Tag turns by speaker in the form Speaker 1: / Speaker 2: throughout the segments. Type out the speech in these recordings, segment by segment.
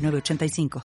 Speaker 1: 906985.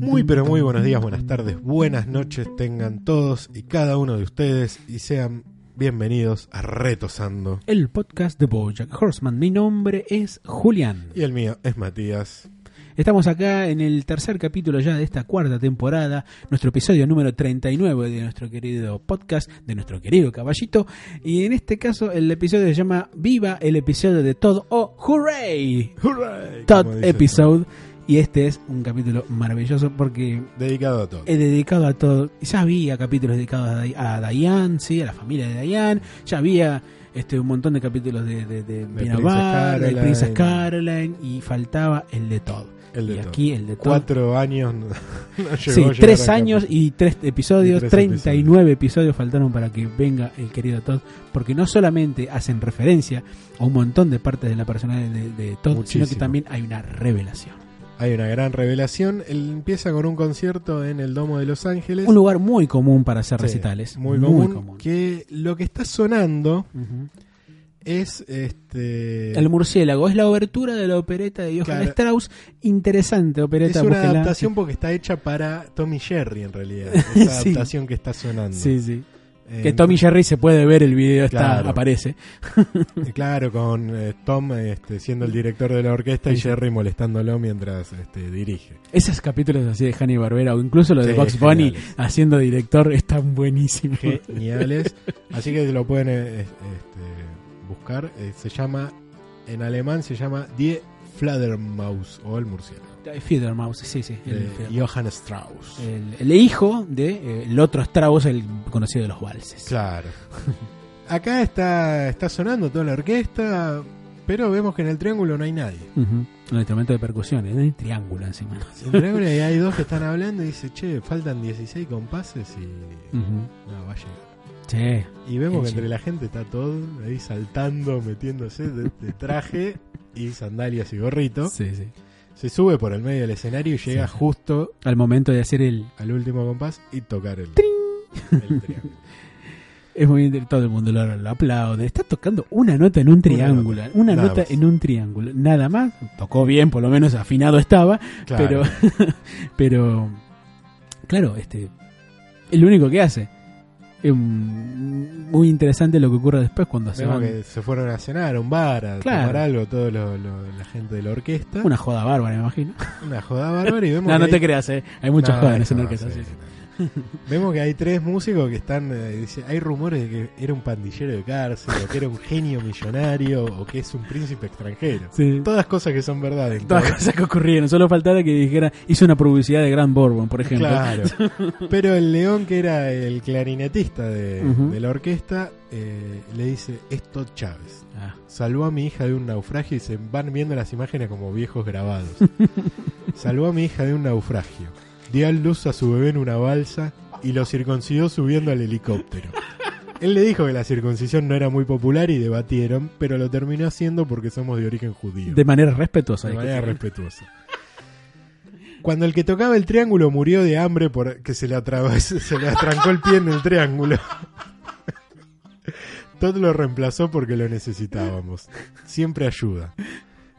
Speaker 2: Muy pero muy buenos días, buenas tardes, buenas noches tengan todos y cada uno de ustedes y sean bienvenidos a Retosando.
Speaker 3: el podcast de Bojack Horseman. Mi nombre es Julián.
Speaker 2: Y el mío es Matías.
Speaker 3: Estamos acá en el tercer capítulo ya de esta cuarta temporada, nuestro episodio número 39 de nuestro querido podcast, de nuestro querido caballito. Y en este caso el episodio se llama Viva el episodio de Todd o Hooray!
Speaker 2: ¡Hurray!
Speaker 3: Todd Episode. Y este es un capítulo maravilloso porque.
Speaker 2: Dedicado a todo.
Speaker 3: he dedicado a todo. Ya había capítulos dedicados a, Di- a Diane, sí, a la familia de Diane. Ya había este un montón de capítulos de, de, de Peanut
Speaker 2: Princess
Speaker 3: de
Speaker 2: Caroline.
Speaker 3: Princess Caroline y faltaba el de Todd.
Speaker 2: El de
Speaker 3: y aquí el de Todd.
Speaker 2: Cuatro años. no-
Speaker 3: Sí, tres años
Speaker 2: capítulo.
Speaker 3: y tres episodios,
Speaker 2: Y tres
Speaker 3: 39 episodios. faltaron para que venga el querido Todd, porque no solamente hacen referencia a un montón de partes de la personalidad de, de Todd, sino que también hay una revelación.
Speaker 2: Hay una gran revelación. Él empieza con un concierto en el Domo de Los Ángeles.
Speaker 3: Un lugar muy común para hacer
Speaker 2: Sí,
Speaker 3: recitales.
Speaker 2: Muy, común, Que lo que está sonando. Es este.
Speaker 3: El murciélago es la obertura de la opereta de Johann
Speaker 2: Claro.
Speaker 3: Strauss. Interesante
Speaker 2: Es
Speaker 3: opereta.
Speaker 2: una
Speaker 3: búsquela.
Speaker 2: adaptación porque está hecha para Tommy Jerry en realidad. Esa
Speaker 3: Sí.
Speaker 2: adaptación que está sonando.
Speaker 3: Sí, sí.
Speaker 2: Eh,
Speaker 3: Que Tommy Jerry se puede ver el video, está, aparece.
Speaker 2: eh, Claro, con eh, Tom este, siendo el director de la orquesta y
Speaker 3: Sí.
Speaker 2: Jerry molestándolo mientras este, dirige.
Speaker 3: Esos capítulos así de Hanny Barbera o incluso lo de Box Bunny haciendo director están buenísimos.
Speaker 2: Geniales. Así que lo pueden eh, este, buscar. Eh, se llama, en alemán se llama Die Fledermaus o el murciélago.
Speaker 3: Fiedermaus, sí, sí. El.
Speaker 2: Johann Strauss.
Speaker 3: El- el hijo de eh, el otro Strauss, el conocido de los valses.
Speaker 2: Claro. Acá está, está sonando toda la orquesta, pero vemos que en el triángulo no hay nadie.
Speaker 3: Ujú. Un instrumento de percusión, es un triángulo encima.
Speaker 2: En triángulo y hay dos que están hablando y dice, che, faltan 16 compases y
Speaker 3: Ujú.
Speaker 2: no, va a llegar.
Speaker 3: Sí.
Speaker 2: Y vemos que entre la gente está todo ahí saltando, metiéndose de, de traje y sandalias y gorrito.
Speaker 3: sí, sí.
Speaker 2: Se sube por el medio del escenario y llega
Speaker 3: Sí,
Speaker 2: justo
Speaker 3: Al momento de hacer el...
Speaker 2: al último compás y tocar el, el triángulo.
Speaker 3: Es muy todo el mundo lo, lo aplaude. Está tocando una nota en un triángulo.
Speaker 2: nota,
Speaker 3: Una nota en un triángulo. Nada más. Tocó bien, por lo menos afinado estaba.
Speaker 2: Claro.
Speaker 3: Pero, pero, claro, este, es lo único que hace. Es muy interesante lo que ocurre después cuando se
Speaker 2: Vemos
Speaker 3: van.
Speaker 2: que se fueron a cenar a un bar, a
Speaker 3: Claro.
Speaker 2: tomar algo, toda la gente de la orquesta.
Speaker 3: Una joda bárbara, me imagino.
Speaker 2: Una joda bárbara y vemos
Speaker 3: No, no te creas, eh. hay muchas
Speaker 2: No,
Speaker 3: jodas en
Speaker 2: hay
Speaker 3: esa orquesta.
Speaker 2: sí,
Speaker 3: sí,
Speaker 2: sí. Vemos que hay tres músicos que están. eh, dice, hay rumores de que era un pandillero de cárcel, o que era un genio millonario, o que es un príncipe extranjero.
Speaker 3: Sí.
Speaker 2: Todas cosas que son verdades.
Speaker 3: Todas cosas que ocurrieron. Solo faltaba que dijera, hizo una publicidad de Grand Bourbon, por ejemplo.
Speaker 2: Claro. Pero el león, que era el clarinetista de,
Speaker 3: Ujú.
Speaker 2: de la orquesta, eh, le dice: Es Todd Chávez.
Speaker 3: Ah,
Speaker 2: Salvó a mi hija de un naufragio y se van viendo las imágenes como viejos grabados. Salvó a mi hija de un naufragio. Dio a luz a su bebé en una balsa y lo circuncidó subiendo al helicóptero. Él le dijo que la circuncisión no era muy popular y debatieron, pero lo terminó haciendo porque somos de origen judío.
Speaker 3: de manera respetuosa.
Speaker 2: De manera respetuosa. Cuando el que tocaba el triángulo murió de hambre porque se le, atravesó- se le atrancó el pie en el triángulo. Todd lo reemplazó porque lo necesitábamos. Siempre ayuda.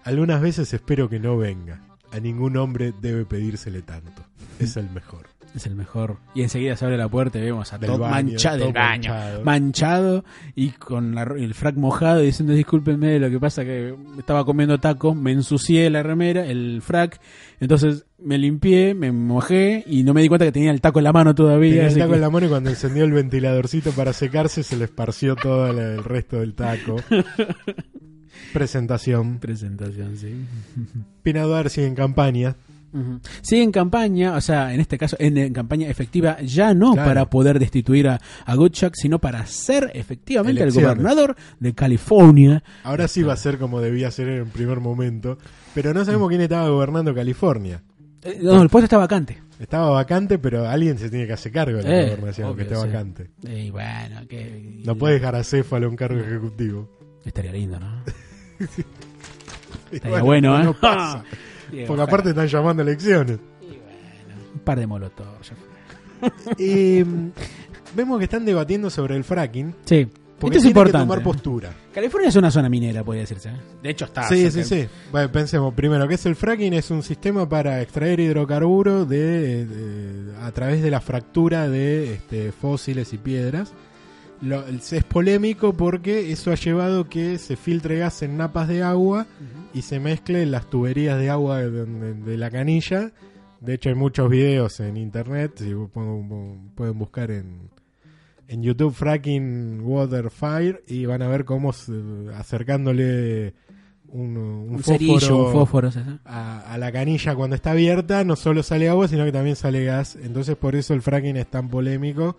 Speaker 2: Algunas veces espero que no venga. A ningún hombre debe pedírsele tanto. Es el mejor.
Speaker 3: Es el mejor. Y enseguida se abre la puerta y vemos a
Speaker 2: Del
Speaker 3: Todd
Speaker 2: baño,
Speaker 3: manchado
Speaker 2: todo
Speaker 3: del baño.
Speaker 2: manchado.
Speaker 3: Manchado y con la- el frac mojado y diciendo discúlpenme, lo que pasa que estaba comiendo taco, me ensucié la remera, el frac, entonces me limpié, me mojé y no me di cuenta que tenía el taco en la mano todavía.
Speaker 2: Tenía el taco
Speaker 3: que-
Speaker 2: en la mano y cuando encendió el ventiladorcito para secarse se le esparció todo el- el resto del taco. Presentación.
Speaker 3: Presentación, sí.
Speaker 2: Pinador sigue en campaña.
Speaker 3: Sí, en campaña, o sea, en este caso, en, en campaña efectiva, ya no
Speaker 2: Claro.
Speaker 3: para poder destituir a, a Goodchuck, sino para ser efectivamente
Speaker 2: Elecciones.
Speaker 3: el gobernador de California.
Speaker 2: Ahora sí va a ser como debía ser en el primer momento, pero no sabemos quién estaba gobernando California.
Speaker 3: Eh, no, el puesto está vacante.
Speaker 2: Estaba vacante, pero alguien se tiene que hacer cargo de la
Speaker 3: Eh,
Speaker 2: gobernación,
Speaker 3: obvio,
Speaker 2: que esté
Speaker 3: sí.
Speaker 2: vacante.
Speaker 3: Y bueno, que.
Speaker 2: No puede dejar a Céfalo un cargo ejecutivo.
Speaker 3: Estaría lindo, ¿no? Estaría bueno, ¿eh?
Speaker 2: No pasa. Porque aparte están llamando a elecciones.
Speaker 3: Un par de molotov.
Speaker 2: Y mm, vemos que están debatiendo sobre el fracking.
Speaker 3: Sí.
Speaker 2: Porque
Speaker 3: Esto es
Speaker 2: tienen que
Speaker 3: importante.
Speaker 2: tomar postura.
Speaker 3: California es una zona minera, podría decirse. ¿eh? De hecho, está.
Speaker 2: Sí, sí, sí. Bueno, pensemos primero, ¿qué es el fracking? Es un sistema para extraer hidrocarburos de, de- a través de la fractura de este, fósiles y piedras. Lo- es polémico porque eso ha llevado que se filtre gas en napas de agua y se mezcle en las tuberías de agua de, de- de la canilla. De hecho, hay muchos videos en internet. Si pueden, pueden buscar en, en YouTube Fracking Water Fire y van a ver cómo se- acercándole un, un
Speaker 3: Un
Speaker 2: fósforo
Speaker 3: cerillo, un fósforo. ¿sí?
Speaker 2: a, a la canilla cuando está abierta, no solo sale agua, sino que también sale gas. Entonces, por eso el fracking es tan polémico,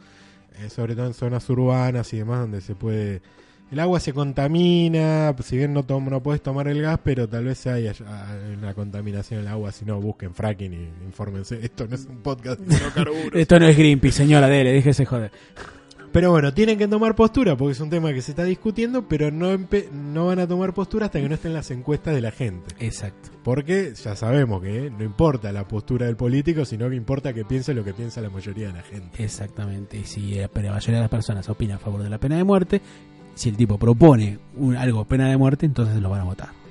Speaker 2: eh, sobre todo en zonas urbanas y demás, donde se puede. El agua se contamina, si bien no, tom- no puedes tomar el gas, pero tal vez haya hay una contaminación en el agua. Si no, busquen fracking y infórmense. Esto no es un podcast de hidrocarburos.
Speaker 3: Esto no es Greenpeace, señora, dele, déjese joder.
Speaker 2: Pero bueno, tienen que tomar postura porque es un tema que se está discutiendo, pero no, no van a tomar postura hasta que no estén las encuestas de la gente.
Speaker 3: Exacto.
Speaker 2: Porque ya sabemos que no importa la postura del político, sino que importa que piense lo que piensa la mayoría de la gente.
Speaker 3: Exactamente. Y si la mayoría de las personas opina a favor de la pena de muerte, si el tipo propone un, algo pena de muerte, entonces lo van a votar.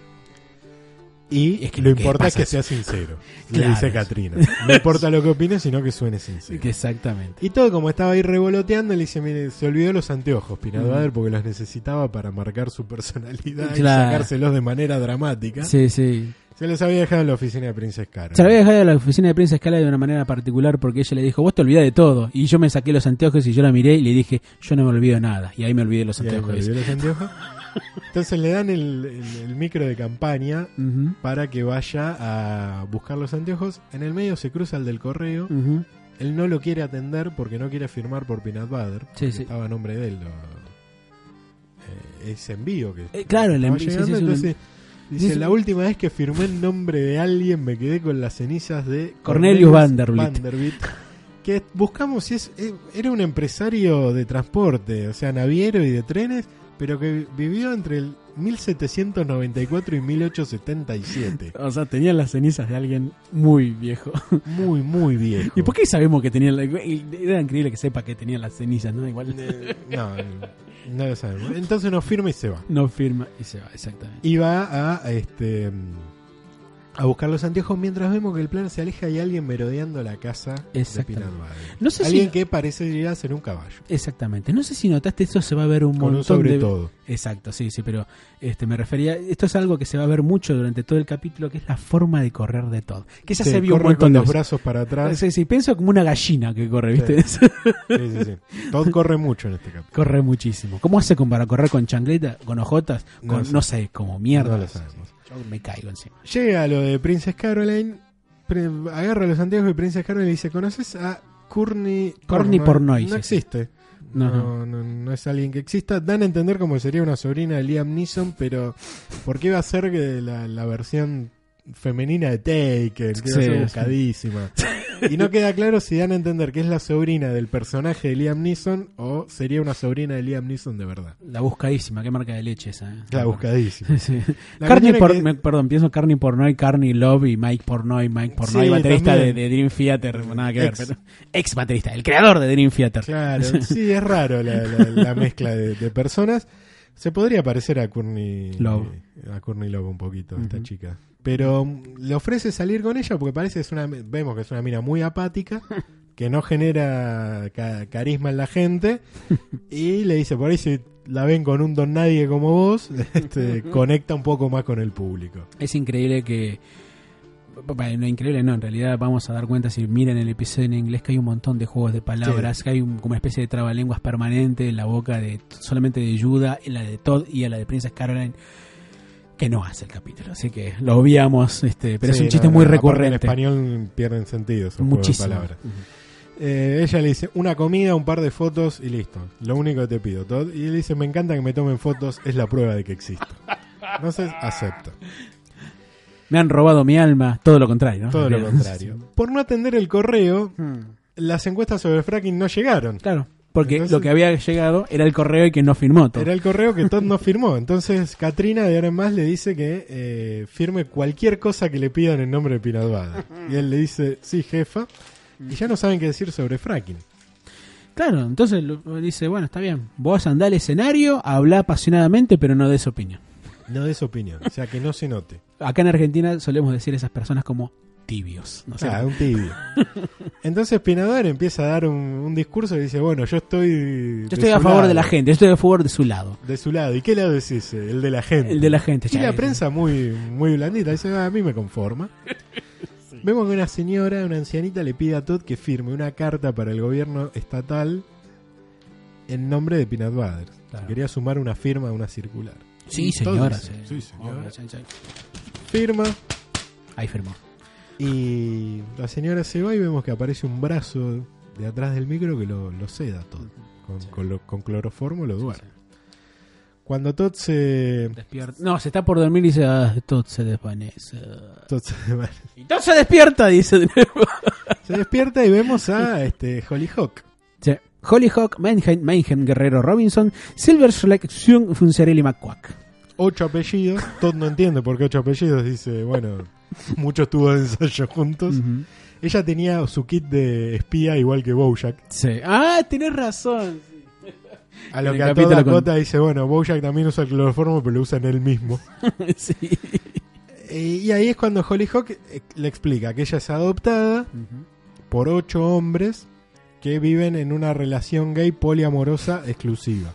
Speaker 2: Y
Speaker 3: Es que
Speaker 2: lo importante es que sea sincero. Le dice Katrina. No importa lo que opine, sino que suene sincero.
Speaker 3: Exactamente.
Speaker 2: Y todo como estaba ahí revoloteando, le dice, mire, se olvidó los anteojos,
Speaker 3: Ujú.
Speaker 2: Bader, porque los necesitaba para marcar su personalidad y sacárselos de manera dramática.
Speaker 3: Sí, sí.
Speaker 2: Se los había dejado en la oficina de Princess Cara.
Speaker 3: Se la había dejado a la oficina de Prensa Escala de una manera particular porque ella le dijo, vos te olvidás de todo. Y yo me saqué los anteojos y yo la miré y le dije, yo no me olvido de nada. Y ahí me olvidé de los
Speaker 2: Y ahí me
Speaker 3: anteojos.
Speaker 2: olvidé los anteojos. Entonces le dan el, el- el micro de campaña para que vaya a buscar los anteojos. En el medio se cruza el del correo. Él no lo quiere atender porque no quiere firmar por Peanut Butter.
Speaker 3: Sí,
Speaker 2: porque
Speaker 3: sí.
Speaker 2: Estaba a nombre de él. lo- eh, ese envío que
Speaker 3: Eh, claro, el
Speaker 2: llegando,
Speaker 3: sí,
Speaker 2: entonces, dice,
Speaker 3: dice-
Speaker 2: la última vez que firmé el nombre de alguien me quedé con las cenizas de
Speaker 3: Cornelius Vanderbilt.
Speaker 2: Vanderbilt, que buscamos si es eh, era un empresario de transporte, o sea, naviero y de trenes, pero que vivió entre el 1794 y 1877.
Speaker 3: O sea, tenía las cenizas de alguien muy viejo.
Speaker 2: Muy, muy viejo.
Speaker 3: ¿Y por qué sabemos que tenía la... Era increíble que sepa que tenía las cenizas, ¿no? Igual
Speaker 2: Eh, no, no lo sabemos. Entonces nos firma y se va.
Speaker 3: no firma y se va, exactamente.
Speaker 2: Y va a este a buscar los anteojos mientras vemos que el plan se aleja y hay alguien merodeando la casa de
Speaker 3: Exactamente.
Speaker 2: Butter.
Speaker 3: No sé
Speaker 2: Alguien
Speaker 3: si...
Speaker 2: que parece llegar a ser un caballo.
Speaker 3: Exactamente. No sé si notaste, esto se va a ver un
Speaker 2: Con
Speaker 3: montón
Speaker 2: sobre
Speaker 3: de...
Speaker 2: todo.
Speaker 3: Exacto, sí, sí, pero este me refería, esto es algo que se va a ver mucho durante todo el capítulo, que es la forma de correr de Todd. Que ya
Speaker 2: Sí,
Speaker 3: se vio un
Speaker 2: corre
Speaker 3: montón
Speaker 2: con
Speaker 3: de
Speaker 2: los brazos para atrás.
Speaker 3: Sí, sí, pienso como una gallina que corre, ¿viste?
Speaker 2: Sí, sí, sí. Todd corre mucho en este capítulo.
Speaker 3: corre muchísimo. ¿Cómo hace con, para correr con chancleta, con ojotas?
Speaker 2: No
Speaker 3: Con,
Speaker 2: sé.
Speaker 3: no sé, como mierda.
Speaker 2: No lo sabemos.
Speaker 3: Yo me caigo encima.
Speaker 2: Llega lo de Princess Caroline, agarra los anteojos y Princess Caroline le dice, ¿conoces a Courtney
Speaker 3: Courtney Pornoy,
Speaker 2: No existe.
Speaker 3: No,
Speaker 2: No, no, no es alguien que exista. Dan a entender como sería una sobrina de Liam Neeson, pero ¿por qué va a ser que la, la versión femenina de Taken? Que
Speaker 3: Sí,
Speaker 2: buscadísima. Y no queda claro si dan a entender que es la sobrina del personaje de Liam Neeson o sería una sobrina de Liam Neeson de verdad.
Speaker 3: La buscadísima, qué marca de leche esa. ¿eh?
Speaker 2: La buscadísima.
Speaker 3: Sí.
Speaker 2: La
Speaker 3: Carney por,
Speaker 2: que-
Speaker 3: me- perdón, pienso Carney Pornoy, Carney Love y Mike Pornoy, Mike Pornoy, baterista de, Dream Theater, nada que
Speaker 2: Ex.
Speaker 3: ver, pero ex baterista, el creador de Dream Theater.
Speaker 2: Claro, sí, es raro la, la- la mezcla de, de personas. Se podría parecer a Courtney
Speaker 3: Love.
Speaker 2: a Courtney Love un poquito, esta chica. Pero mm, le ofrece salir con ella porque parece que es una, vemos que es una mina muy apática, que no genera ca- carisma en la gente, y le dice, por ahí si la ven con un don nadie como vos, este, conecta un poco más con el público.
Speaker 3: Es increíble que. Bueno, no increíble, no, en realidad vamos a dar cuenta si miran el episodio en inglés que hay un montón de juegos de palabras, que hay un- como una especie de trabalenguas permanente en la boca de solamente de Yuda, en la de Todd y en la de Princess Caroline. Que no hace el capítulo, así que lo obviamos, este, pero es un chiste
Speaker 2: no,
Speaker 3: muy
Speaker 2: no,
Speaker 3: recurrente.
Speaker 2: En español pierden sentido esos
Speaker 3: Muchísimo.
Speaker 2: palabras. Eh, ella le dice, una comida, un par de fotos y listo. Lo único que te pido, Todd. Y él dice, me encanta que me tomen fotos, es la prueba de que existo. Entonces, acepto.
Speaker 3: Me han robado mi alma, todo lo contrario, ¿no?
Speaker 2: Todo lo contrario. Por no atender el correo,
Speaker 3: Hmm.
Speaker 2: las encuestas sobre fracking no llegaron.
Speaker 3: Claro, porque
Speaker 2: Entonces-
Speaker 3: lo que había llegado era el correo y que no firmó todo.
Speaker 2: Era el correo que Todd no firmó. Entonces, Katrina de ahora en más le dice que eh, firme cualquier cosa que le pidan en nombre de Butter. Y él le dice, sí, jefa. Y ya no saben qué decir sobre fracking.
Speaker 3: Claro, entonces dice, bueno, está bien, vos andá al escenario, habla apasionadamente, pero no des opinión.
Speaker 2: No des opinión, o sea, que no se note.
Speaker 3: Acá en Argentina solemos decir a esas personas como tibios. No sé.
Speaker 2: Ah, un tibio. Entonces Pinador empieza a dar un, un discurso y dice, bueno, yo estoy...
Speaker 3: yo estoy a favor de la gente, yo estoy a favor de su lado.
Speaker 2: De su lado. ¿Y qué lado es ese? El de la gente.
Speaker 3: El de la gente.
Speaker 2: Y la
Speaker 3: es.
Speaker 2: prensa muy, muy blandita. Dice, "Ah, a mí me conforma. Vemos que una señora, una ancianita, le pide a Todd que firme una carta para el gobierno estatal en nombre de.
Speaker 3: Claro.
Speaker 2: Quería sumar una firma a una circular.
Speaker 3: Sí, señora. sí.
Speaker 2: sí, señora.
Speaker 3: Oh.
Speaker 2: Firma
Speaker 3: Ahí firmó.
Speaker 2: Y la señora se va y vemos que aparece un brazo de atrás del micro que lo, lo seda todo. Con,
Speaker 3: Sí.
Speaker 2: con lo- con cloroformo lo duerme. Cuando Todd se...
Speaker 3: Despierta. No, se está por dormir y dice, ah, todo se desvanece.
Speaker 2: Todd se,
Speaker 3: Y todo se despierta, dice de nuevo.
Speaker 2: se despierta y vemos a este Hollyhock.
Speaker 3: Sí. Hollyhock, Mayhem, Mayhem, Guerrero Robinson, Silver Selection, Funcerelli McQuack.
Speaker 2: ocho apellidos. Todd no entiende por qué ocho apellidos. Dice, bueno, muchos tubos de ensayo juntos. Ella tenía su kit de espía igual que Bojack.
Speaker 3: Sí. Ah, tenés razón.
Speaker 2: A lo que a toda
Speaker 3: capítulo con-
Speaker 2: cota dice, bueno, Bojack también usa el cloroformo, pero lo usa en él mismo.
Speaker 3: sí.
Speaker 2: Eh, y ahí es cuando Hollyhock eh, le explica que ella es adoptada por ocho hombres que viven en una relación gay poliamorosa exclusiva.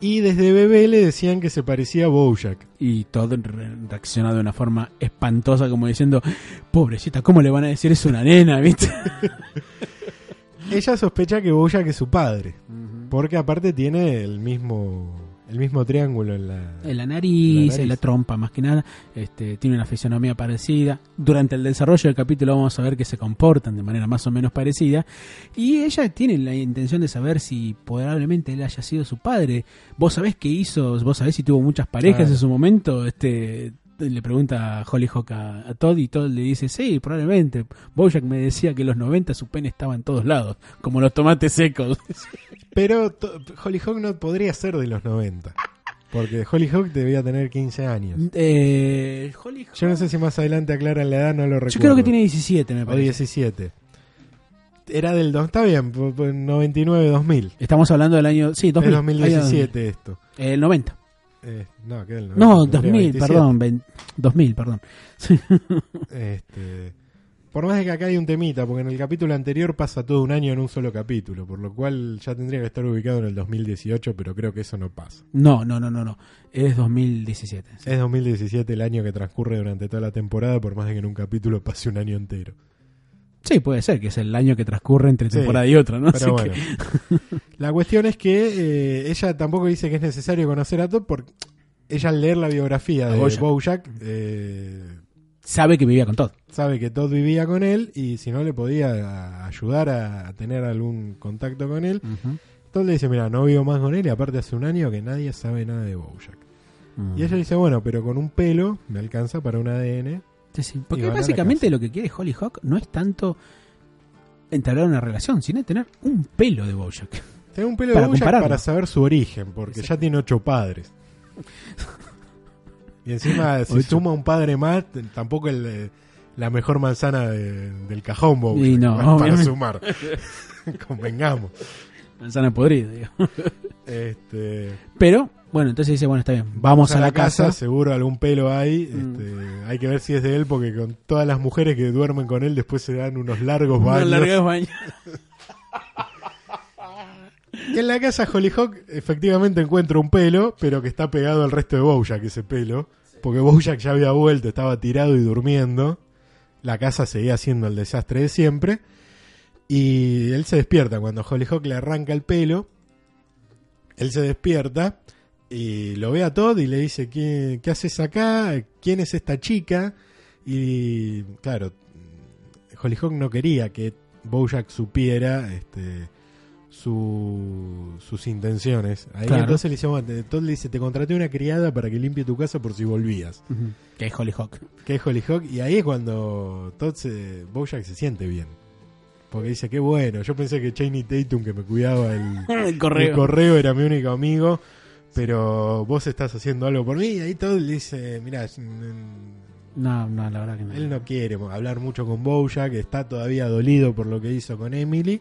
Speaker 2: Y desde bebé le decían que se parecía a Bojack.
Speaker 3: Y Todd re- reacciona de una forma espantosa, como diciendo, pobrecita, ¿cómo le van a decir eso a una nena, viste?
Speaker 2: Ella sospecha que Bojack es su padre, porque aparte tiene el mismo el mismo triángulo en la
Speaker 3: En la nariz,
Speaker 2: La nariz.
Speaker 3: en la trompa más que nada, este, tiene una fisionomía parecida. Durante el desarrollo del capítulo vamos a ver que se comportan de manera más o menos parecida. Y ella tiene la intención de saber si probablemente él haya sido su padre. Vos sabés qué hizo, vos sabés si tuvo muchas parejas
Speaker 2: Claro.
Speaker 3: en su momento. Este le pregunta Hollyhock a, a Todd y Todd le dice, sí, probablemente. Bojack me decía que en los 90 su pene estaba en todos lados, como los tomates secos.
Speaker 2: Pero Hollyhock no podría ser de los 90. Porque Hollyhock debía tener 15 años.
Speaker 3: eh, Hollyhock-
Speaker 2: Yo no sé si más adelante aclaran la edad, no lo recuerdo.
Speaker 3: Yo creo que tiene 17, me
Speaker 2: O
Speaker 3: parece.
Speaker 2: 17. Era del 2, está bien, 99-2000.
Speaker 3: Estamos hablando del año. Sí, 2000.
Speaker 2: Es 2017 esto.
Speaker 3: el 90.
Speaker 2: Eh, no, 90,
Speaker 3: No,
Speaker 2: tendría
Speaker 3: 2000,
Speaker 2: 27.
Speaker 3: perdón. vein- 2000, perdón.
Speaker 2: Este, por más de que acá hay un temita, porque en el capítulo anterior pasa todo un año en un solo capítulo, por lo cual ya tendría que estar ubicado en el 2018, pero creo que eso no pasa.
Speaker 3: No, no, no, no, no. Es 2017. sí.
Speaker 2: Es 2017 el año que transcurre durante toda la temporada, por más de que en un capítulo pase un año entero.
Speaker 3: Sí, puede ser, que es el año que transcurre entre
Speaker 2: Sí,
Speaker 3: temporada y otra, ¿no?
Speaker 2: Pero
Speaker 3: Así
Speaker 2: bueno,
Speaker 3: que-
Speaker 2: la cuestión es que eh, ella tampoco dice que es necesario conocer a Todd, porque ella al leer la biografía de
Speaker 3: Bojack.
Speaker 2: Bojack eh,
Speaker 3: sabe que vivía con Todd.
Speaker 2: sabe que Todd vivía con él y si no le podía ayudar a tener algún contacto con él. Todd le dice, mira, no vivo más con él y aparte hace un año que nadie sabe nada de Bojack. Y ella dice, bueno, pero con un pelo me alcanza para un ADN.
Speaker 3: Sí.
Speaker 2: Y
Speaker 3: Porque básicamente lo que quiere Hollyhock no es tanto entablar una relación, sino tener un pelo de Bojack.
Speaker 2: Tengo un pelo
Speaker 3: Para
Speaker 2: de Bojack
Speaker 3: compararlo.
Speaker 2: para saber su origen, porque ya tiene ocho padres. Y encima, si
Speaker 3: Ocho.
Speaker 2: suma un padre más, tampoco el, la mejor manzana de- del cajón, Bojack,
Speaker 3: Y no,
Speaker 2: para sumar. Convengamos.
Speaker 3: Manzana podrida, digo.
Speaker 2: Este,
Speaker 3: Pero, bueno, entonces dice, bueno, está bien, vamos, a, la casa.
Speaker 2: seguro algún pelo hay.
Speaker 3: Mm.
Speaker 2: este, hay que ver si es de él, porque con todas las mujeres que duermen con él después se dan unos largos
Speaker 3: Unos
Speaker 2: baños.
Speaker 3: largos baños.
Speaker 2: Y en la casa Hollyhock efectivamente encuentra un pelo, pero que está pegado al resto de Bojack ese pelo. Porque Bojack ya había vuelto, estaba tirado y durmiendo. La casa seguía siendo el desastre de siempre. Y él se despierta cuando Hollyhock le arranca el pelo. Él se despierta Y lo ve a Todd y le dice, ¿qué, qué haces acá? ¿Quién es esta chica? Y claro, Hollyhock no quería que Bojack supiera este, su- sus intenciones. Ahí
Speaker 3: Claro.
Speaker 2: entonces le dice, bueno, Todd le dice, te contraté una criada para que limpie tu casa por si volvías.
Speaker 3: Que es Hollyhock.
Speaker 2: Que es Hollyhock. Y ahí es cuando Todd se, Bojack se siente bien. Porque dice, qué bueno, yo pensé que Chaney Tatum que me cuidaba el,
Speaker 3: El correo.
Speaker 2: el correo era mi único amigo, pero vos estás haciendo algo por mí. Y ahí Todd le dice, mira,
Speaker 3: No, no, la verdad que no.
Speaker 2: él no quiere hablar mucho con Bojack, está todavía dolido por lo que hizo con Emily.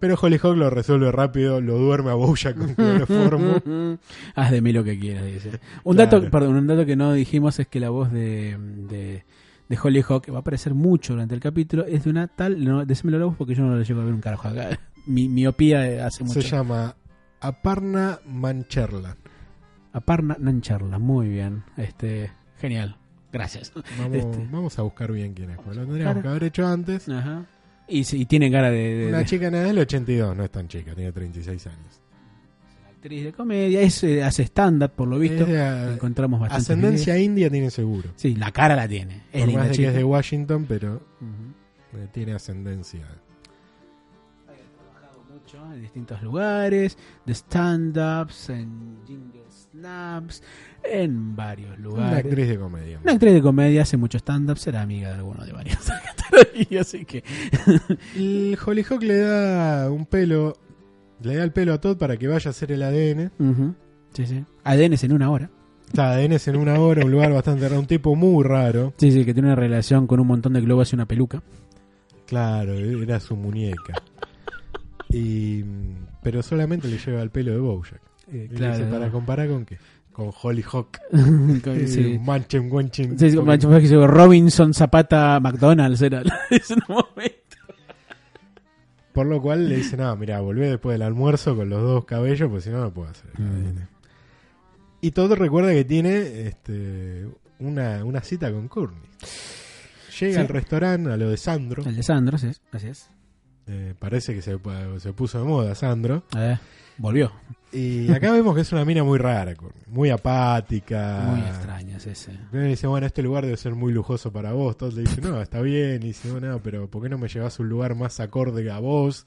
Speaker 2: Pero Hollyhock lo resuelve rápido, lo duerme a Bojack con cloroformo.
Speaker 3: Haz de mí lo que quieras, dice. Un
Speaker 2: Claro.
Speaker 3: dato, perdón, un dato que no dijimos es que la voz de, de, de Hollyhock va a aparecer mucho durante el capítulo. Es de una tal, no, decímelo voz porque yo no le llego a ver un carajo acá. Mi miopía hace mucho.
Speaker 2: Se llama Aparna Mancherla.
Speaker 3: Aparna Nancharla, muy bien. Este, genial. Gracias.
Speaker 2: Vamos,
Speaker 3: Este.
Speaker 2: vamos a buscar bien quién es, porque lo tendríamos que haber hecho antes.
Speaker 3: Ajá. Y, y tiene cara de, de-
Speaker 2: Una
Speaker 3: de
Speaker 2: chica nada del 82, no es tan chica, tiene 36 años.
Speaker 3: Actriz de comedia. Es, eh, hace stand-up, por lo visto.
Speaker 2: De,
Speaker 3: Encontramos bastante.
Speaker 2: ascendencia india tiene seguro.
Speaker 3: Sí, la cara la tiene. Es
Speaker 2: Por
Speaker 3: linda
Speaker 2: más de que es de Washington, pero
Speaker 3: Ujú.
Speaker 2: eh, tiene ascendencia.
Speaker 3: trabajado mucho en distintos lugares, de stand-ups, en jingle snaps, en varios
Speaker 2: Una
Speaker 3: lugares.
Speaker 2: actriz de comedia.
Speaker 3: Una actriz de comedia, hace mucho stand-up, será amiga de alguno de varios así que...
Speaker 2: El Hollyhock le da un pelo, le da el pelo a Todd para que vaya a hacer el ADN.
Speaker 3: Ujú. Sí, sí. ADN en una hora.
Speaker 2: Está ADN es en una hora, un lugar bastante raro, un tipo muy raro.
Speaker 3: Sí, sí, que tiene una relación con un montón de globos y una peluca.
Speaker 2: Claro, era su muñeca. Y, pero solamente le lleva el pelo de Bojack.
Speaker 3: Eh,
Speaker 2: le dice, ¿Para comparar con qué? Con Hollyhock.
Speaker 3: Con- sí.
Speaker 2: Manchen, Wanchen.
Speaker 3: Sí, dice, Robinson Zapata McDonald's era en un momento.
Speaker 2: Por lo cual le dice, no, mira, volvé después del almuerzo con los dos cabellos, porque si no, no puedo hacer.
Speaker 3: Mm.
Speaker 2: ADN". Y Todd recuerda que tiene este, una, una cita con Courtney. Llega
Speaker 3: Sí.
Speaker 2: al restaurante, a lo de Sandro.
Speaker 3: El de Sandro, sí, así es.
Speaker 2: Eh, parece que se, se puso de moda Sandro.
Speaker 3: Eh, volvió.
Speaker 2: Y acá vemos que es una mina muy rara, muy apática.
Speaker 3: Muy extraño es ese.
Speaker 2: Le dice, bueno, este lugar debe ser muy lujoso para vos. Todd le dice, no, está bien. Y dice, no, pero ¿por qué no me llevas a un lugar más acorde a vos?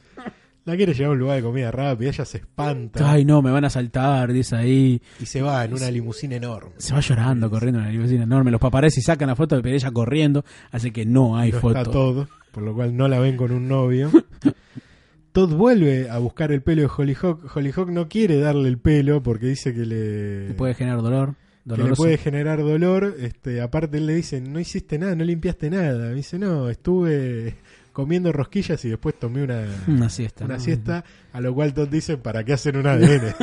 Speaker 2: La quiere llevar a un lugar de comida rápida. Ella se espanta
Speaker 3: Ay, no, me van a saltar, dice ahí.
Speaker 2: y se va en una limusina enorme.
Speaker 3: Se va llorando, corriendo en la limusina enorme. Los paparazzi sacan la foto de ella corriendo, así que no hay
Speaker 2: No
Speaker 3: foto.
Speaker 2: está todo, por lo cual no la ven con un novio. Todd vuelve a buscar el pelo de Hollyhock. Hollyhock no quiere darle el pelo porque dice que le,
Speaker 3: Le puede generar dolor.
Speaker 2: que le puede generar dolor. Este, aparte él le dice, no hiciste nada, no limpiaste nada. Me dice, no, estuve comiendo rosquillas y después tomé una,
Speaker 3: Una siesta.
Speaker 2: una
Speaker 3: ¿no?
Speaker 2: siesta, a lo cual Todd dice, ¿para qué hacer un ADN?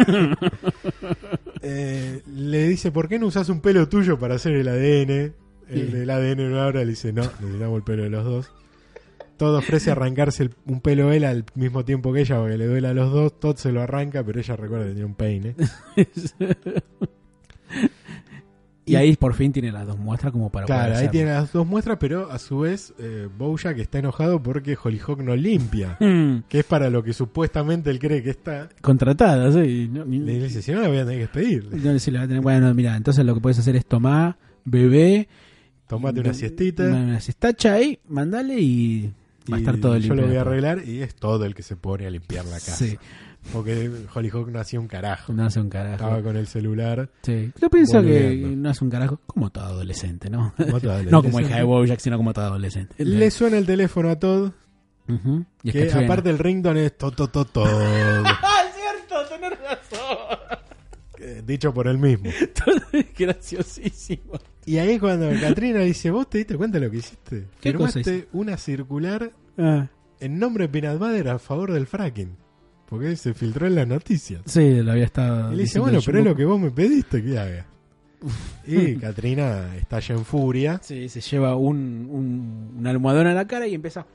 Speaker 2: Eh, le dice, ¿por qué no usas un pelo tuyo para hacer el ADN? El
Speaker 3: Sí.
Speaker 2: ADN en una hora le dice, no, necesitamos el pelo de los dos. Todd ofrece arrancarse el- un pelo él al mismo tiempo que ella porque le duele a los dos. Todd se lo arranca, pero ella recuerda que tenía un peine.
Speaker 3: Y ahí por fin tiene las dos muestras como para
Speaker 2: Claro,
Speaker 3: poder
Speaker 2: ahí tiene las dos muestras, pero a su vez eh, Bojack está enojado porque Hollyhock no limpia.
Speaker 3: Mm,
Speaker 2: que es para lo que supuestamente él cree que está.
Speaker 3: contratada, sí. No, ni-
Speaker 2: Le dice, si no la voy a tener que despedir.
Speaker 3: no, sí, la a tener- Bueno, mira, entonces lo que puedes hacer es tomar, bebé,
Speaker 2: Tomate una siestita.
Speaker 3: Una, una siestacha ahí, mandale y va a estar todo
Speaker 2: Yo
Speaker 3: limpio.
Speaker 2: lo voy a arreglar y es todo el que se pone a limpiar la casa.
Speaker 3: Sí,
Speaker 2: Porque Hollyhock no hacía un carajo.
Speaker 3: no hace un carajo.
Speaker 2: Estaba con el celular.
Speaker 3: Sí. Yo pienso que no hace un carajo como todo adolescente, ¿no?
Speaker 2: como todo
Speaker 3: no como hija de Bojack, sino como todo adolescente.
Speaker 2: Le suena el teléfono a Todd.
Speaker 3: Y es
Speaker 2: Que aparte el ringtone es to, to, to, Todd.
Speaker 3: ¡Ah, es cierto! Tenés razón.
Speaker 2: Eh, Dicho por él mismo.
Speaker 3: Graciosísimo.
Speaker 2: Y ahí cuando Katrina dice, ¿vos te diste cuenta de lo que hiciste?
Speaker 3: ¿Qué cosa
Speaker 2: Firmaste una circular
Speaker 3: Ah,
Speaker 2: en nombre de Peanut Butter a favor del fracking. Porque se filtró en las noticias.
Speaker 3: sí, lo había estado.
Speaker 2: Y le dice, bueno, pero es lo que vos me pediste que haga. Y Katrina estalla en furia.
Speaker 3: Sí, se lleva un, un, un almohadón a la cara y empieza.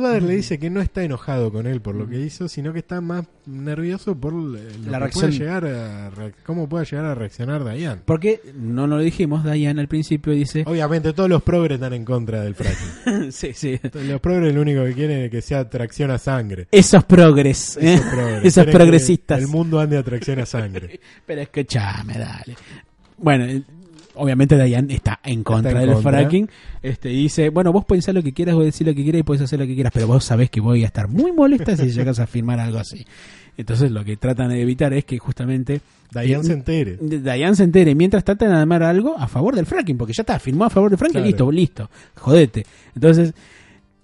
Speaker 2: Butter le dice que no está enojado con él por lo que hizo, sino que está más nervioso por lo
Speaker 3: La
Speaker 2: que
Speaker 3: reacción.
Speaker 2: puede llegar a re- cómo puede llegar a reaccionar Diane.
Speaker 3: Porque no lo dijimos, Diane al principio dice.
Speaker 2: Obviamente todos los progres están en contra del fracking.
Speaker 3: sí, sí.
Speaker 2: los progres lo único que quieren es que sea tracción a sangre.
Speaker 3: Esos progres, ¿eh?
Speaker 2: Esos, progres.
Speaker 3: esos progresistas.
Speaker 2: El mundo ande a tracción a sangre.
Speaker 3: Pero escúchame, dale. Bueno, obviamente Diane está en contra
Speaker 2: en
Speaker 3: del
Speaker 2: contra.
Speaker 3: fracking. Este, y dice, bueno, vos pensar lo que quieras, vos decir lo que quieras y podés hacer lo que quieras, pero vos sabés que voy a estar muy molesta si llegas a firmar algo así. Entonces lo que tratan de evitar es que justamente
Speaker 2: Diane se entere.
Speaker 3: Diane se entere mientras tratan de armar algo a favor del fracking, porque ya está, firmó a favor del fracking,
Speaker 2: Claro.
Speaker 3: listo, listo, jodete. Entonces,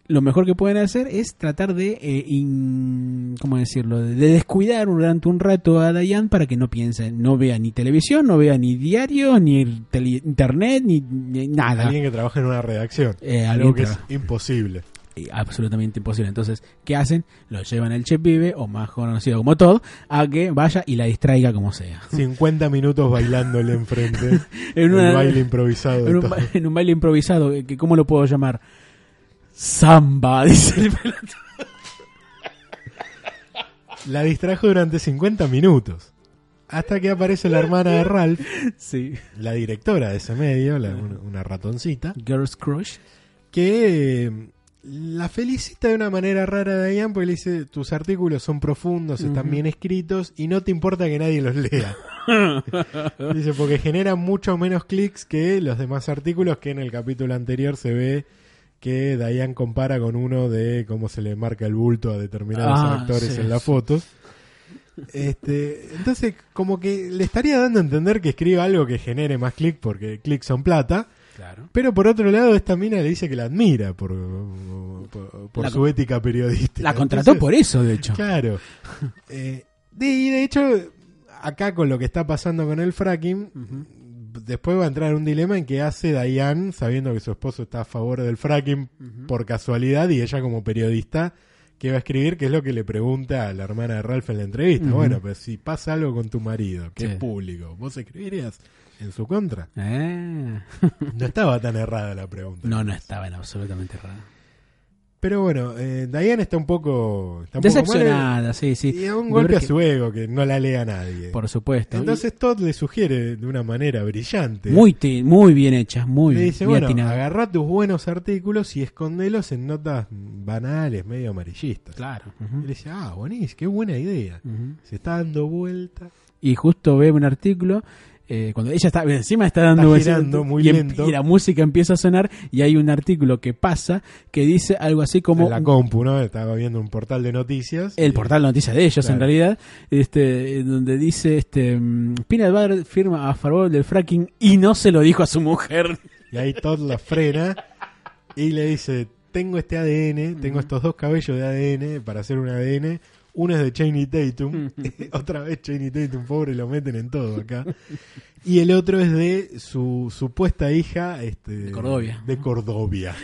Speaker 3: lo mejor que pueden hacer es tratar de, eh, in- ¿cómo decirlo?, de descuidar durante un rato a Diane para que no piense, no vea ni televisión, no vea ni diario, ni internet, ni, ni nada.
Speaker 2: Alguien que trabaja en una redacción.
Speaker 3: Eh,
Speaker 2: algo que es imposible.
Speaker 3: Eh, absolutamente imposible. Entonces, ¿qué hacen? Lo llevan al Chef Vive, o más conocido como Todd, a que vaya y la distraiga como sea.
Speaker 2: 50 minutos bailándole enfrente.
Speaker 3: En una-
Speaker 2: el baile improvisado
Speaker 3: en un, ba- en un baile improvisado, que ¿cómo lo puedo llamar? Samba, dice el pelotudo.
Speaker 2: La distrajo durante 50 minutos. Hasta que aparece la hermana de Ralph,
Speaker 3: Sí.
Speaker 2: la directora de ese medio, la- una, una ratoncita,
Speaker 3: Girls Crush.
Speaker 2: que eh, la felicita de una manera rara a Diane porque le dice, tus artículos son profundos, están bien escritos y no te importa que nadie los lea. dice, porque generan mucho menos clics que los demás artículos que en el capítulo anterior se ve que Diane compara con uno de cómo se le marca el bulto a determinados
Speaker 3: Ah,
Speaker 2: actores
Speaker 3: sí,
Speaker 2: en las fotos. Este, entonces, como que le estaría dando a entender que escriba algo que genere más clics porque clics son plata.
Speaker 3: Claro.
Speaker 2: Pero por otro lado, esta mina le dice que la admira por, por, por
Speaker 3: La
Speaker 2: su ética periodística.
Speaker 3: La contrató
Speaker 2: Entonces,
Speaker 3: por eso, de hecho.
Speaker 2: Claro. Eh, y de hecho, acá con lo que está pasando con el fracking. Después va a entrar un dilema en que hace Diane, sabiendo que su esposo está a favor del fracking por casualidad, y ella como periodista, que va a escribir, que es lo que le pregunta a la hermana de Ralph en la entrevista. Bueno, pues si pasa algo con tu marido, que
Speaker 3: Sí.
Speaker 2: es público, ¿vos escribirías en su contra?
Speaker 3: Eh.
Speaker 2: No estaba tan errada la pregunta.
Speaker 3: No, no estaba en absolutamente raro.
Speaker 2: Pero bueno, eh, Diane está un poco... Está un poco mal,
Speaker 3: Decepcionada, sí, sí.
Speaker 2: y un golpe a
Speaker 3: que-
Speaker 2: su ego, que no la lea nadie.
Speaker 3: Por supuesto.
Speaker 2: Entonces Todd le sugiere de una manera brillante.
Speaker 3: Muy, muy bien hecha, muy
Speaker 2: le
Speaker 3: bien,
Speaker 2: dice,
Speaker 3: bien
Speaker 2: bueno, agarrá tus buenos artículos y escondelos en notas banales, medio amarillistas.
Speaker 3: Claro.
Speaker 2: Y le dice, ah, buenísimo, qué buena idea. Se está dando vuelta.
Speaker 3: y justo ve un artículo eh, cuando ella está encima está dando
Speaker 2: Está
Speaker 3: vueltas
Speaker 2: girando muy
Speaker 3: y, em-
Speaker 2: lento.
Speaker 3: y la música empieza a sonar y hay un artículo que pasa que dice algo así como
Speaker 2: en la compu, ¿no? Estaba viendo un portal de noticias.
Speaker 3: el
Speaker 2: y-
Speaker 3: portal de noticias de ellos en realidad este donde dice este mm, Peanut Butter firma a favor del fracking y no se lo dijo a su mujer
Speaker 2: Y ahí Todd la frena y le dice, tengo este ADN, tengo estos dos cabellos de ADN para hacer un ADN. Uno es de Chaney Tatum, otra vez Chaney Tatum, pobre, lo meten en todo acá. Y el otro es de su supuesta hija este,
Speaker 3: De Cordovia.
Speaker 2: De Cordovia.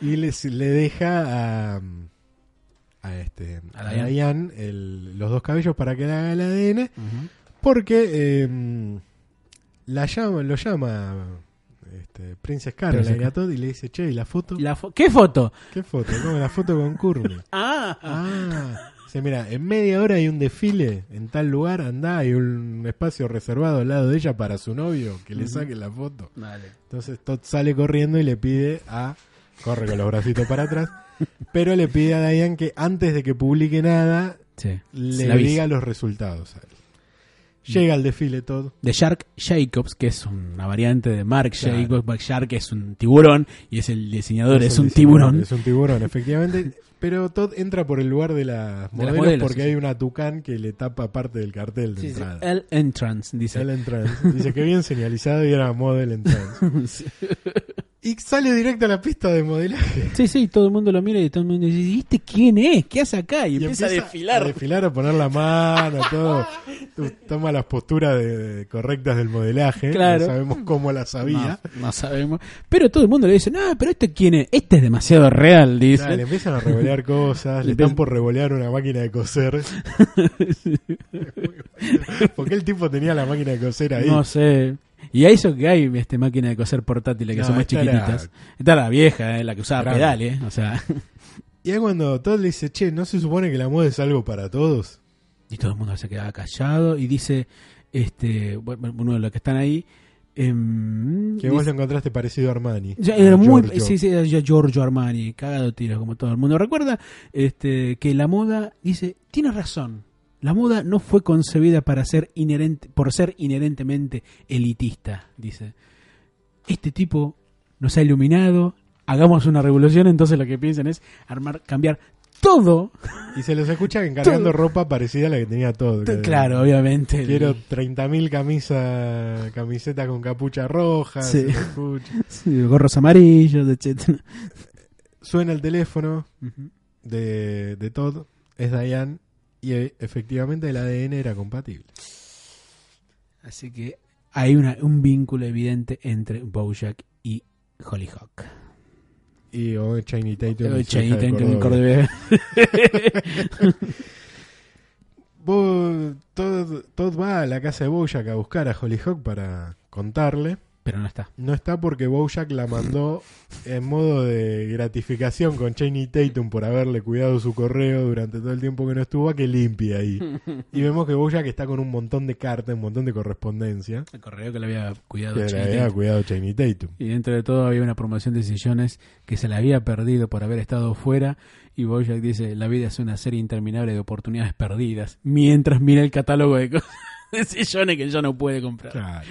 Speaker 2: y les, le deja a, a, este,
Speaker 3: A
Speaker 2: a
Speaker 3: Diane.
Speaker 2: Diane el- los dos cabellos para que le haga el ADN. Porque eh, la llama, lo llama este, Princess Caroline
Speaker 3: Princess
Speaker 2: a Todd y le dice, che, ¿y la foto?
Speaker 3: La fo- ¿qué foto?
Speaker 2: ¿Qué foto? ¿Cómo la foto con Courtney?
Speaker 3: ah,
Speaker 2: Ah, dice, mira, en media hora hay un desfile en tal lugar, anda, hay un espacio reservado al lado de ella para su novio, que le saque la foto.
Speaker 3: Vale.
Speaker 2: Entonces Todd sale corriendo y le pide a... Corre con los bracitos para atrás. Pero le pide a Diane que antes de que publique nada,
Speaker 3: Sí.
Speaker 2: le diga los resultados a él. Llega al desfile Todd.
Speaker 3: de Shark Jacobs, que es una variante de Mark
Speaker 2: Claro.
Speaker 3: Jacobs. Mark Shark es un tiburón y es el diseñador, es,
Speaker 2: el
Speaker 3: un
Speaker 2: diseñador,
Speaker 3: tiburón.
Speaker 2: Es un tiburón, efectivamente. Pero Todd entra por el lugar de las
Speaker 3: De las
Speaker 2: modelos,
Speaker 3: modelos,
Speaker 2: porque
Speaker 3: sí,
Speaker 2: hay
Speaker 3: sí.
Speaker 2: una tucán que le tapa parte del cartel de
Speaker 3: Sí, sí,
Speaker 2: entrada.
Speaker 3: El Entrance, dice.
Speaker 2: El entrance. Dice que bien señalizado y era model entrance. Y sale directo a la pista de modelaje.
Speaker 3: sí, sí, todo el mundo lo mira y todo el mundo dice, ¿y este quién es? ¿Qué hace acá? Y,
Speaker 2: Y
Speaker 3: empieza, a desfilar.
Speaker 2: A desfilar, a poner la mano, todo. Toma las posturas de- de- correctas del modelaje.
Speaker 3: Claro.
Speaker 2: No sabemos cómo las sabía.
Speaker 3: No, no sabemos. Pero todo el mundo le dice, no, pero este quién es? Este es demasiado real, dice.
Speaker 2: Claro, le empiezan a revolear cosas,
Speaker 3: Le
Speaker 2: están por revolear una máquina de coser. Porque el tipo tenía la máquina de coser ahí.
Speaker 3: No sé. Y a eso que hay este máquina de coser portátiles que
Speaker 2: No,
Speaker 3: son más chiquititas. Está la vieja, eh, la que usaba pedales, o sea.
Speaker 2: Y ahí cuando Todd le dice, che, ¿no se supone que la moda es algo para todos?
Speaker 3: Y todo el mundo se quedaba callado y dice, este, bueno, uno de los que están ahí, em,
Speaker 2: Que vos
Speaker 3: dice-
Speaker 2: lo encontraste parecido a Armani.
Speaker 3: Ya era muy
Speaker 2: Giorgio.
Speaker 3: sí, sí, era ya Giorgio Armani, cagado tiro como todo el mundo. Recuerda este que la moda dice, tiene razón. La moda no fue concebida para ser inherente por ser inherentemente elitista, dice. Este tipo nos ha iluminado, hagamos una revolución, entonces lo que piensan es armar cambiar todo.
Speaker 2: Y se los escucha encargando
Speaker 3: Todo.
Speaker 2: ropa parecida a la que tenía Todd. que-
Speaker 3: Claro, obviamente. el-
Speaker 2: Quiero 30.000 camisa, camisetas con capucha roja.
Speaker 3: Sí. gorros amarillos, etcétera.
Speaker 2: Suena el teléfono de, de Todd, es Diane, y eh, efectivamente el ADN era compatible.
Speaker 3: Así que hay una, un vínculo evidente entre Bojack y Hollyhock.
Speaker 2: Y o Tatum. hija de
Speaker 3: Tatum.
Speaker 2: Córdoba. Bo- Todd, Todd va a la casa de Bojack a buscar a Hollyhock para contarle.
Speaker 3: Pero no está.
Speaker 2: No está porque Bojack la mandó en modo de gratificación con Channing Tatum por haberle cuidado su correo durante todo el tiempo que no estuvo a que limpie ahí. Y vemos que Bojack está con un montón de cartas, un montón de correspondencia
Speaker 3: El correo que le había cuidado
Speaker 2: que le había
Speaker 3: Tatum.
Speaker 2: cuidado Tatum.
Speaker 3: Y dentro de todo había una promoción de sillones que se la había perdido por haber estado fuera. Y Bojack dice, la vida es una serie interminable de oportunidades perdidas. Mientras mira el catálogo de, cosas- de sillones que ya no puede comprar.
Speaker 2: Claro.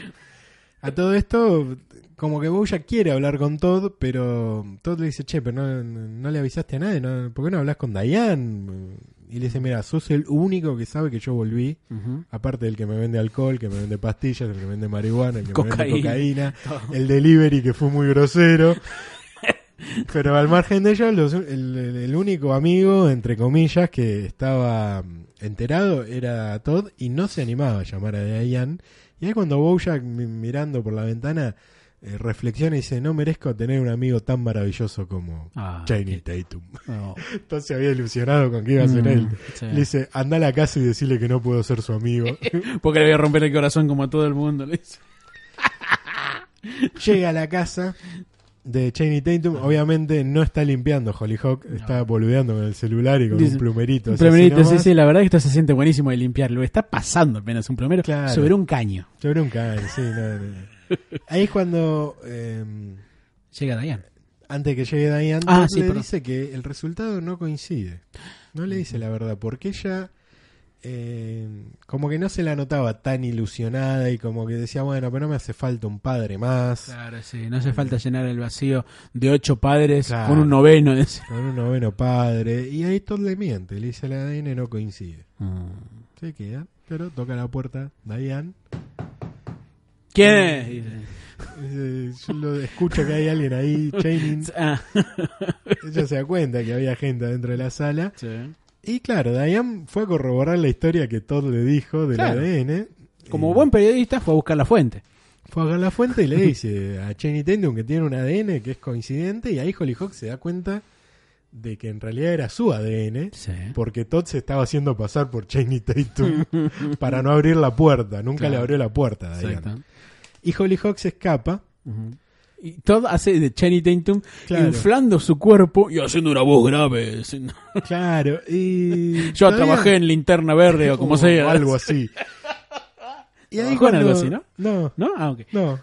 Speaker 2: A todo esto, como que Bojack quiere hablar con Todd, pero Todd le dice, che, pero no, no le avisaste a nadie, ¿no? ¿por qué no hablas con Diane? Y le dice, mira, sos el único que sabe que yo volví, aparte del que me vende alcohol, que me vende pastillas, el que me vende marihuana, el que me vende cocaína,
Speaker 3: Todo.
Speaker 2: el delivery que fue muy grosero. Pero al margen de ello, los- el, el- único amigo, entre comillas, que estaba enterado era Todd y no se animaba a llamar a Diane. Y ahí cuando Bojack, mi- mirando por la ventana, eh, reflexiona y dice, no merezco tener un amigo tan maravilloso como
Speaker 3: Ah,
Speaker 2: Channing
Speaker 3: qué-
Speaker 2: Tatum.
Speaker 3: no.
Speaker 2: Entonces había ilusionado con que iba a ser
Speaker 3: Mm,
Speaker 2: él.
Speaker 3: sí.
Speaker 2: Le dice, anda a la casa y decirle que no puedo ser su amigo.
Speaker 3: Porque le voy a romper el corazón como a todo el mundo. le dice.
Speaker 2: Llega a la casa de Channing Tatum. Obviamente no está limpiando Hollyhock, está boludeando con el celular y con
Speaker 3: Dice,
Speaker 2: un plumerito.
Speaker 3: Un plumerito, sí, sí, la verdad que esto se siente buenísimo de limpiarlo. Está pasando apenas un plumero
Speaker 2: Claro.
Speaker 3: sobre un caño.
Speaker 2: Sobre un can, sí, no, no. Ahí es cuando, eh,
Speaker 3: Llega Diane.
Speaker 2: antes que llegue Diane,
Speaker 3: Ah, sí,
Speaker 2: le
Speaker 3: perdón.
Speaker 2: dice que el resultado no coincide. No le dice la verdad, porque ella eh, como que no se la notaba tan ilusionada y como que decía, bueno, pero no me hace falta un padre más.
Speaker 3: Claro, sí. No hace falta llenar el vacío de ocho padres
Speaker 2: Claro.
Speaker 3: con un noveno.
Speaker 2: Con un noveno padre. Y ahí Todd le miente, le dice el ADN no coincide. Se queda, pero toca la puerta Diane.
Speaker 3: ¿Quién es? Dice.
Speaker 2: Eh, Yo lo escucho que hay alguien ahí, Channing.
Speaker 3: Ah,
Speaker 2: Ella se da cuenta que había gente dentro de la sala.
Speaker 3: sí.
Speaker 2: Y claro, Diane fue a corroborar la historia que Todd le dijo del
Speaker 3: Claro.
Speaker 2: ADN.
Speaker 3: Como buen periodista fue a buscar la fuente.
Speaker 2: Fue a ver la fuente y le dice a Channing Tatum que tiene un ADN que es coincidente. Y ahí Hollyhock se da cuenta de que en realidad era su ADN.
Speaker 3: Sí.
Speaker 2: Porque Todd se estaba haciendo pasar por Channing Tatum para no abrir la puerta. Nunca
Speaker 3: Claro.
Speaker 2: le abrió la puerta a Diane. Y Hollyhock se escapa.
Speaker 3: Y todo hace de Channing Tatum
Speaker 2: Claro.
Speaker 3: inflando su cuerpo y haciendo una voz grave.
Speaker 2: Claro. Y
Speaker 3: Yo
Speaker 2: todavía-
Speaker 3: trabajé en linterna verde o como
Speaker 2: o
Speaker 3: sea.
Speaker 2: algo así. Y ahí cuando-
Speaker 3: algo así, ¿no?
Speaker 2: No,
Speaker 3: ¿No? Ah,
Speaker 2: no.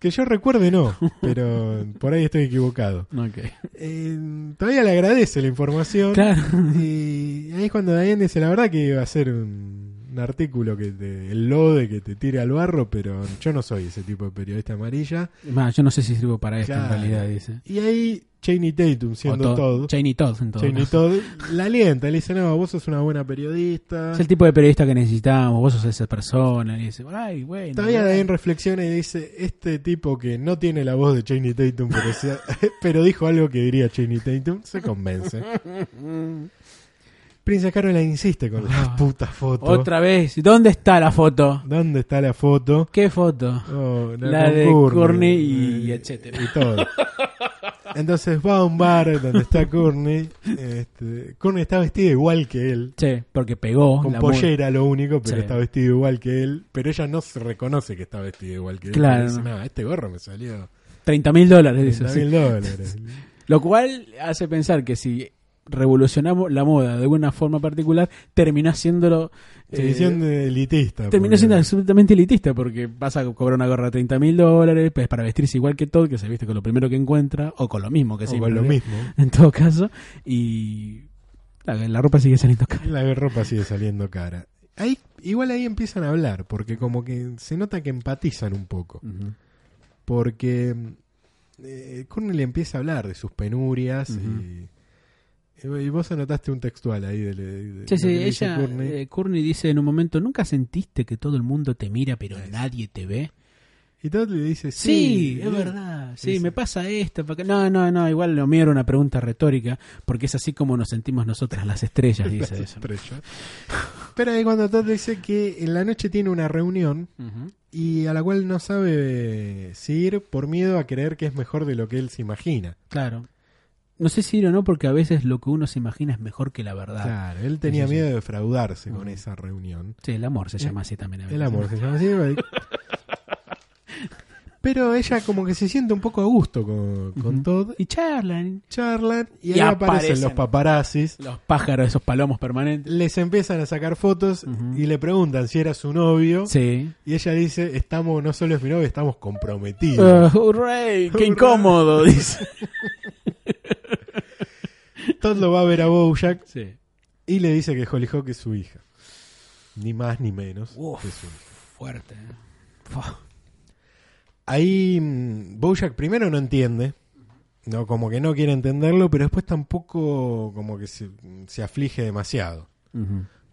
Speaker 2: Que yo recuerde no, pero por ahí estoy equivocado.
Speaker 3: Ok.
Speaker 2: Eh, todavía le agradece la información.
Speaker 3: Claro.
Speaker 2: Y ahí es cuando Diane dice, la verdad que iba a ser un, un artículo que te, el lode que te tire al barro, pero yo no soy ese tipo de periodista amarilla.
Speaker 3: Más, yo no sé si sirvo para esto
Speaker 2: Claro.
Speaker 3: en realidad, dice.
Speaker 2: Y ahí Chaney Tatum, siendo
Speaker 3: Todd.
Speaker 2: todo,
Speaker 3: Chaney Todd, en todo.
Speaker 2: Todd, la alienta, le dice, no, vos sos una buena periodista.
Speaker 3: Es el tipo de periodista que necesitamos, vos sos esa persona. Y dice, ay, bueno.
Speaker 2: Todavía. Diane reflexiona y dice, este tipo que no tiene la voz de Chaney Tatum, pero, sea- pero dijo algo que diría Chaney Tatum, se convence. Princesa Caroline insiste con la
Speaker 3: Ah.
Speaker 2: puta foto.
Speaker 3: Otra vez, ¿dónde está la foto?
Speaker 2: ¿Dónde está la foto?
Speaker 3: ¿Qué foto?
Speaker 2: Oh,
Speaker 3: La de
Speaker 2: Courtney,
Speaker 3: y
Speaker 2: eh,
Speaker 3: etcétera.
Speaker 2: Y todo. Entonces va a un bar donde está Courtney. Este, Courtney está vestida igual que él.
Speaker 3: Sí, porque pegó.
Speaker 2: Con
Speaker 3: la
Speaker 2: pollera lo único, pero
Speaker 3: Sí.
Speaker 2: está vestido igual que él. Pero ella no se reconoce que está vestido igual que él.
Speaker 3: Claro.
Speaker 2: Dice, no, este gorro me salió
Speaker 3: 30 mil dólares, dice.
Speaker 2: 30
Speaker 3: sí.
Speaker 2: mil dólares.
Speaker 3: Lo cual hace pensar que si revolucionamos la moda de alguna forma particular, terminó haciéndolo.
Speaker 2: Se
Speaker 3: eh,
Speaker 2: elitista. porque-
Speaker 3: siendo absolutamente elitista porque vas a cobrar una gorra de 30 mil dólares pues, para vestirse igual que todo, que se viste con lo primero que encuentra o con lo mismo que
Speaker 2: o
Speaker 3: siempre
Speaker 2: con lo mismo.
Speaker 3: En todo caso, y la, la ropa sigue saliendo cara.
Speaker 2: La ropa sigue saliendo cara. Ahí, igual ahí empiezan a hablar, porque como que se nota que empatizan un poco. Porque eh, Courtney le empieza a hablar de sus penurias y, y vos anotaste un textual ahí de, de- de
Speaker 3: Sí,
Speaker 2: lo
Speaker 3: sí, ella,
Speaker 2: Courtney.
Speaker 3: eh, Courtney dice en un momento, ¿nunca sentiste que todo el mundo te mira pero
Speaker 2: Eso.
Speaker 3: nadie te ve?
Speaker 2: y Todd le dice,
Speaker 3: Sí,
Speaker 2: sí,
Speaker 3: es verdad. Sí,
Speaker 2: dice-
Speaker 3: me pasa esto. porque- No, no, no, igual lo mío era una pregunta retórica, porque es así como nos sentimos nosotras las estrellas, dice
Speaker 2: las
Speaker 3: eso.
Speaker 2: estrellas. Pero ahí cuando Todd dice que en la noche tiene una reunión
Speaker 3: Ujú.
Speaker 2: y a la cual no sabe si ir por miedo a creer que es mejor de lo que él se imagina.
Speaker 3: Claro. No sé si ir o no, porque a veces lo que uno se imagina es mejor que la verdad.
Speaker 2: Claro, él tenía miedo de defraudarse con esa reunión.
Speaker 3: Sí, el amor se
Speaker 2: Eh,
Speaker 3: llama así también. a veces.
Speaker 2: El amor se llama así. Pero ella como que se siente un poco a gusto con, con.
Speaker 3: Y charlan.
Speaker 2: Charlan y,
Speaker 3: Y
Speaker 2: ahí aparecen,
Speaker 3: aparecen.
Speaker 2: los paparazzis.
Speaker 3: Los pájaros, esos palomos permanentes.
Speaker 2: Les empiezan a sacar fotos y le preguntan si era su novio.
Speaker 3: Sí.
Speaker 2: Y ella dice, estamos, no solo es mi novio, estamos comprometidos.
Speaker 3: Uh, hurray, ¡Qué
Speaker 2: Hurray.
Speaker 3: incómodo! Dice.
Speaker 2: Todd lo va a ver a Bojack
Speaker 3: Sí.
Speaker 2: y le dice que Hollyhock es su hija. Ni más ni menos
Speaker 3: Uf.
Speaker 2: que su hija.
Speaker 3: Fuerte. ¿eh?
Speaker 2: Ahí mm, Bojack primero no entiende, no como que no quiere entenderlo, pero después tampoco como que se, se aflige demasiado.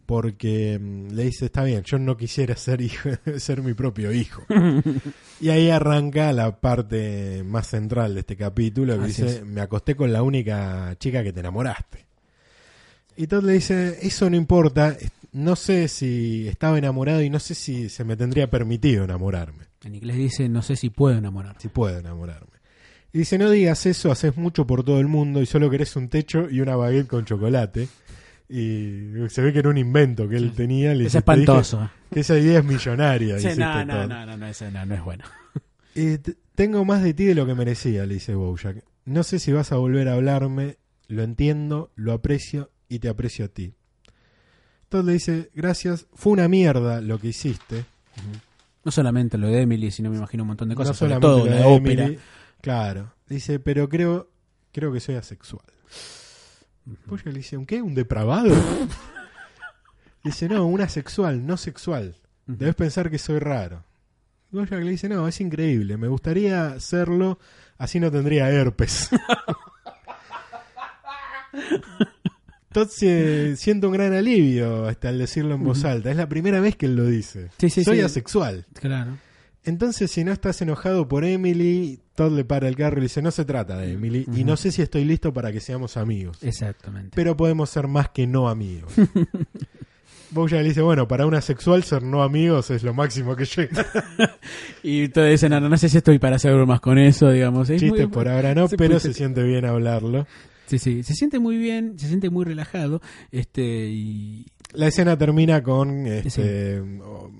Speaker 2: Porque mm, le dice, está bien, yo no quisiera ser hijo, ser mi propio hijo. y ahí arranca la parte más central de este capítulo, que
Speaker 3: Así
Speaker 2: dice,
Speaker 3: es.
Speaker 2: me acosté con la única chica que te enamoraste. Y Todd le dice, eso no importa, no sé si estaba enamorado y no sé si se me tendría permitido enamorarme.
Speaker 3: En inglés dice, no sé si puedo enamorar.
Speaker 2: si puedo enamorarme. Y dice, no digas eso, haces mucho por todo el mundo y solo querés un techo y una baguette con chocolate. Y se ve que era un invento que él tenía. Le
Speaker 3: Es
Speaker 2: dice, "Te dije
Speaker 3: espantoso.
Speaker 2: Que esa idea es millonaria.
Speaker 3: Sí, no,
Speaker 2: este
Speaker 3: no, no, no, no, ese no, no es bueno.
Speaker 2: "Eh, t- tengo más de ti de lo que merecía, le dice Bojack. No sé si vas a volver a hablarme, lo entiendo, lo aprecio y te aprecio a ti. Todd le dice, gracias, fue una mierda lo que hiciste.
Speaker 3: No solamente lo de Emily, sino me imagino un montón de cosas.
Speaker 2: no
Speaker 3: sobre
Speaker 2: solamente
Speaker 3: todo
Speaker 2: lo
Speaker 3: la
Speaker 2: de
Speaker 3: ópera.
Speaker 2: Emily. Claro. Dice, pero creo, creo que soy asexual. Bojack le dice, ¿un qué? ¿Un depravado? dice, no, un asexual, no sexual. Debes pensar que soy raro. Bojack le dice, no, es increíble, me gustaría serlo, así no tendría herpes. Todd se- siente un gran alivio hasta al decirlo en voz alta. Es la primera vez que él lo dice.
Speaker 3: Sí, sí,
Speaker 2: Soy
Speaker 3: sí.
Speaker 2: asexual.
Speaker 3: Claro.
Speaker 2: Entonces, si no estás enojado por Emily, Todd le para el carro y le dice, no se trata de Emily, y no sé si estoy listo para que seamos amigos,
Speaker 3: Exactamente.
Speaker 2: pero podemos ser más que no amigos. Bojack le dice, bueno, para una sexual ser no amigos es lo máximo que llega.
Speaker 3: Y todos dicen, no, no sé si estoy para hacer bromas con eso, digamos. Es
Speaker 2: Chistes
Speaker 3: muy-
Speaker 2: por ahora no,
Speaker 3: se
Speaker 2: pero se siente bien hablarlo.
Speaker 3: Sí, sí, se siente muy bien, se siente muy relajado, este, y...
Speaker 2: La escena termina con este, o-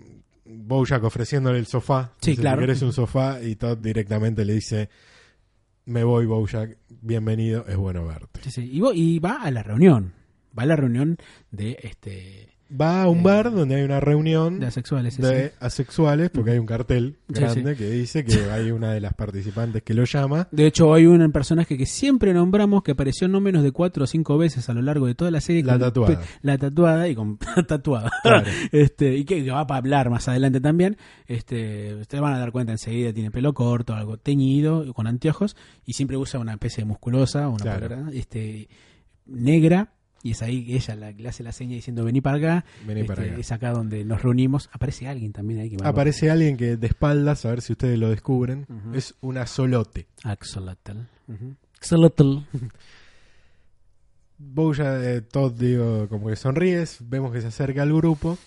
Speaker 2: Bojack ofreciéndole el sofá.
Speaker 3: Sí,
Speaker 2: Dice,
Speaker 3: claro.
Speaker 2: ¿Querés un sofá? Y Todd directamente le dice, me voy Bojack, bienvenido, es bueno verte.
Speaker 3: sí, sí, y va a la reunión, va a la reunión de, este,
Speaker 2: Va a un
Speaker 3: Eh,
Speaker 2: bar donde hay una reunión
Speaker 3: de asexuales. sí,
Speaker 2: de
Speaker 3: sí.
Speaker 2: asexuales, porque hay un cartel
Speaker 3: Sí,
Speaker 2: grande que dice que hay una de las participantes que lo llama.
Speaker 3: De hecho, hay un personaje que siempre nombramos que apareció no menos de cuatro o cinco veces a lo largo de toda la serie.
Speaker 2: La tatuada.
Speaker 3: La tatuada y con tatuada.
Speaker 2: Claro.
Speaker 3: este, y que, que va a hablar más adelante también. Este, ustedes van a dar cuenta enseguida, tiene pelo corto, algo teñido, con anteojos, y siempre usa una especie de musculosa, una
Speaker 2: Claro.
Speaker 3: polera, este, negra. Y es ahí que ella la- le hace la seña diciendo vení para acá.
Speaker 2: Vení para
Speaker 3: Este,
Speaker 2: acá.
Speaker 3: Es acá donde nos reunimos. Aparece alguien también ahí que va
Speaker 2: Aparece alguien que de espaldas, a ver si ustedes lo descubren, es una solote.
Speaker 3: Axolotl. Ujú. Axolotl.
Speaker 2: Bojack, eh, Todd, digo, como que sonríes, vemos que se acerca al grupo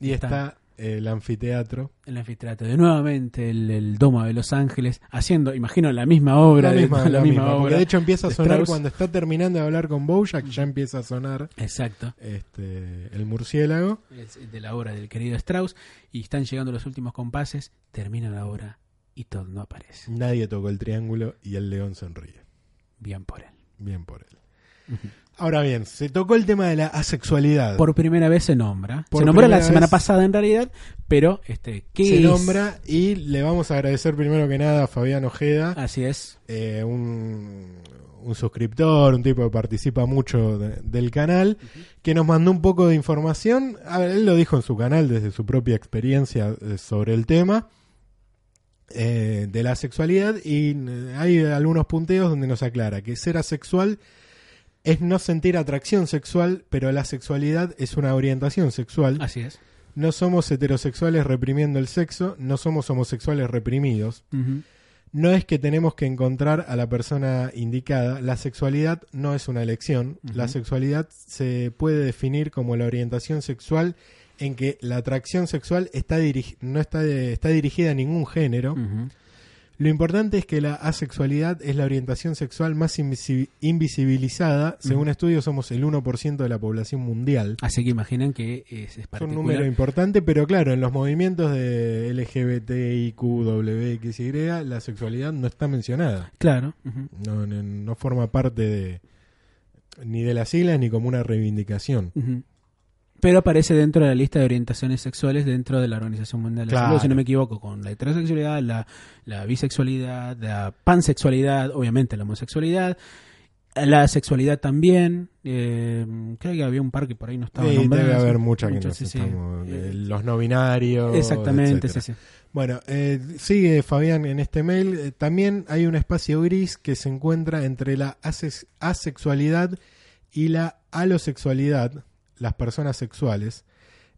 Speaker 2: y está, el anfiteatro.
Speaker 3: El anfiteatro, de nuevamente el, el Domo de Los Ángeles, haciendo, imagino, la misma obra.
Speaker 2: la
Speaker 3: de-
Speaker 2: misma, la misma, porque
Speaker 3: obra.
Speaker 2: de hecho empieza a
Speaker 3: de
Speaker 2: sonar cuando está terminando de hablar con Bojack, ya empieza a sonar
Speaker 3: Exacto.
Speaker 2: este el murciélago.
Speaker 3: Es de la obra del querido Strauss. Y están llegando los últimos compases, termina la obra y Todd no aparece.
Speaker 2: Nadie tocó el triángulo y el león sonríe.
Speaker 3: Bien por él.
Speaker 2: Bien por él. Ahora bien, se tocó el tema de la asexualidad.
Speaker 3: Por primera vez se nombra.
Speaker 2: Por
Speaker 3: se nombró la semana pasada en realidad, pero este, ¿qué
Speaker 2: se
Speaker 3: es?
Speaker 2: nombra y le vamos a agradecer primero que nada a Fabián Ojeda,
Speaker 3: Así es.
Speaker 2: eh, un, un suscriptor, un tipo que participa mucho de- del canal, que nos mandó un poco de información. A ver, él lo dijo en su canal desde su propia experiencia eh, sobre el tema eh, de la sexualidad y eh, hay algunos punteos donde nos aclara que ser asexual es no sentir atracción sexual, pero la sexualidad es una orientación sexual.
Speaker 3: Así es.
Speaker 2: No somos heterosexuales reprimiendo el sexo, no somos homosexuales reprimidos. No es que tenemos que encontrar a la persona indicada. La sexualidad no es una elección. La sexualidad se puede definir como la orientación sexual en que la atracción sexual está, no está, está dirigida a ningún género. Lo importante es que la asexualidad es la orientación sexual más invisi- invisibilizada. Según
Speaker 3: Ujú.
Speaker 2: estudios, somos el 1% de la población mundial.
Speaker 3: Así que imaginen que es, es
Speaker 2: Es un número importante, pero claro, en los movimientos de LGBTIQ, WXY, la sexualidad no está mencionada.
Speaker 3: Claro.
Speaker 2: No, no, no forma parte de ni de las siglas ni como una reivindicación.
Speaker 3: Pero aparece dentro de la lista de orientaciones sexuales dentro de la Organización Mundial de la
Speaker 2: Claro.
Speaker 3: Salud, si no me equivoco, con la heterosexualidad, la, la bisexualidad, la pansexualidad, obviamente la homosexualidad, la sexualidad también. eh, creo que había un par que por ahí no estaba
Speaker 2: Sí,
Speaker 3: nombrado.
Speaker 2: debe haber muchas que
Speaker 3: Muchas,
Speaker 2: nos
Speaker 3: sí,
Speaker 2: estamos-
Speaker 3: Eh,
Speaker 2: eh, los no binarios.
Speaker 3: Exactamente,
Speaker 2: etcétera.
Speaker 3: sí, sí.
Speaker 2: Bueno, eh, sigue Fabián en este mail. También hay un espacio gris que se encuentra entre la asex- asexualidad y la alosexualidad, las personas sexuales.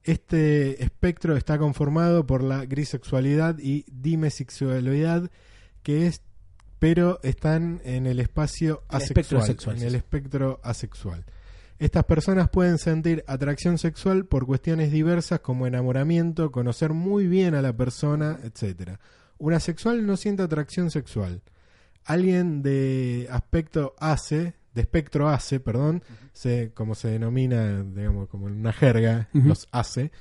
Speaker 2: Este espectro está conformado por la grisexualidad y dimesexualidad, que es, pero están en el espacio
Speaker 3: El
Speaker 2: asexual,
Speaker 3: sexual,
Speaker 2: en el espectro asexual. Estas personas pueden sentir atracción sexual por cuestiones diversas como enamoramiento, conocer muy bien a la persona, etcétera. Un asexual no siente atracción sexual. Alguien de aspecto ACE, de espectro ACE, perdón, se, como se denomina, digamos, como en una jerga, los ACE,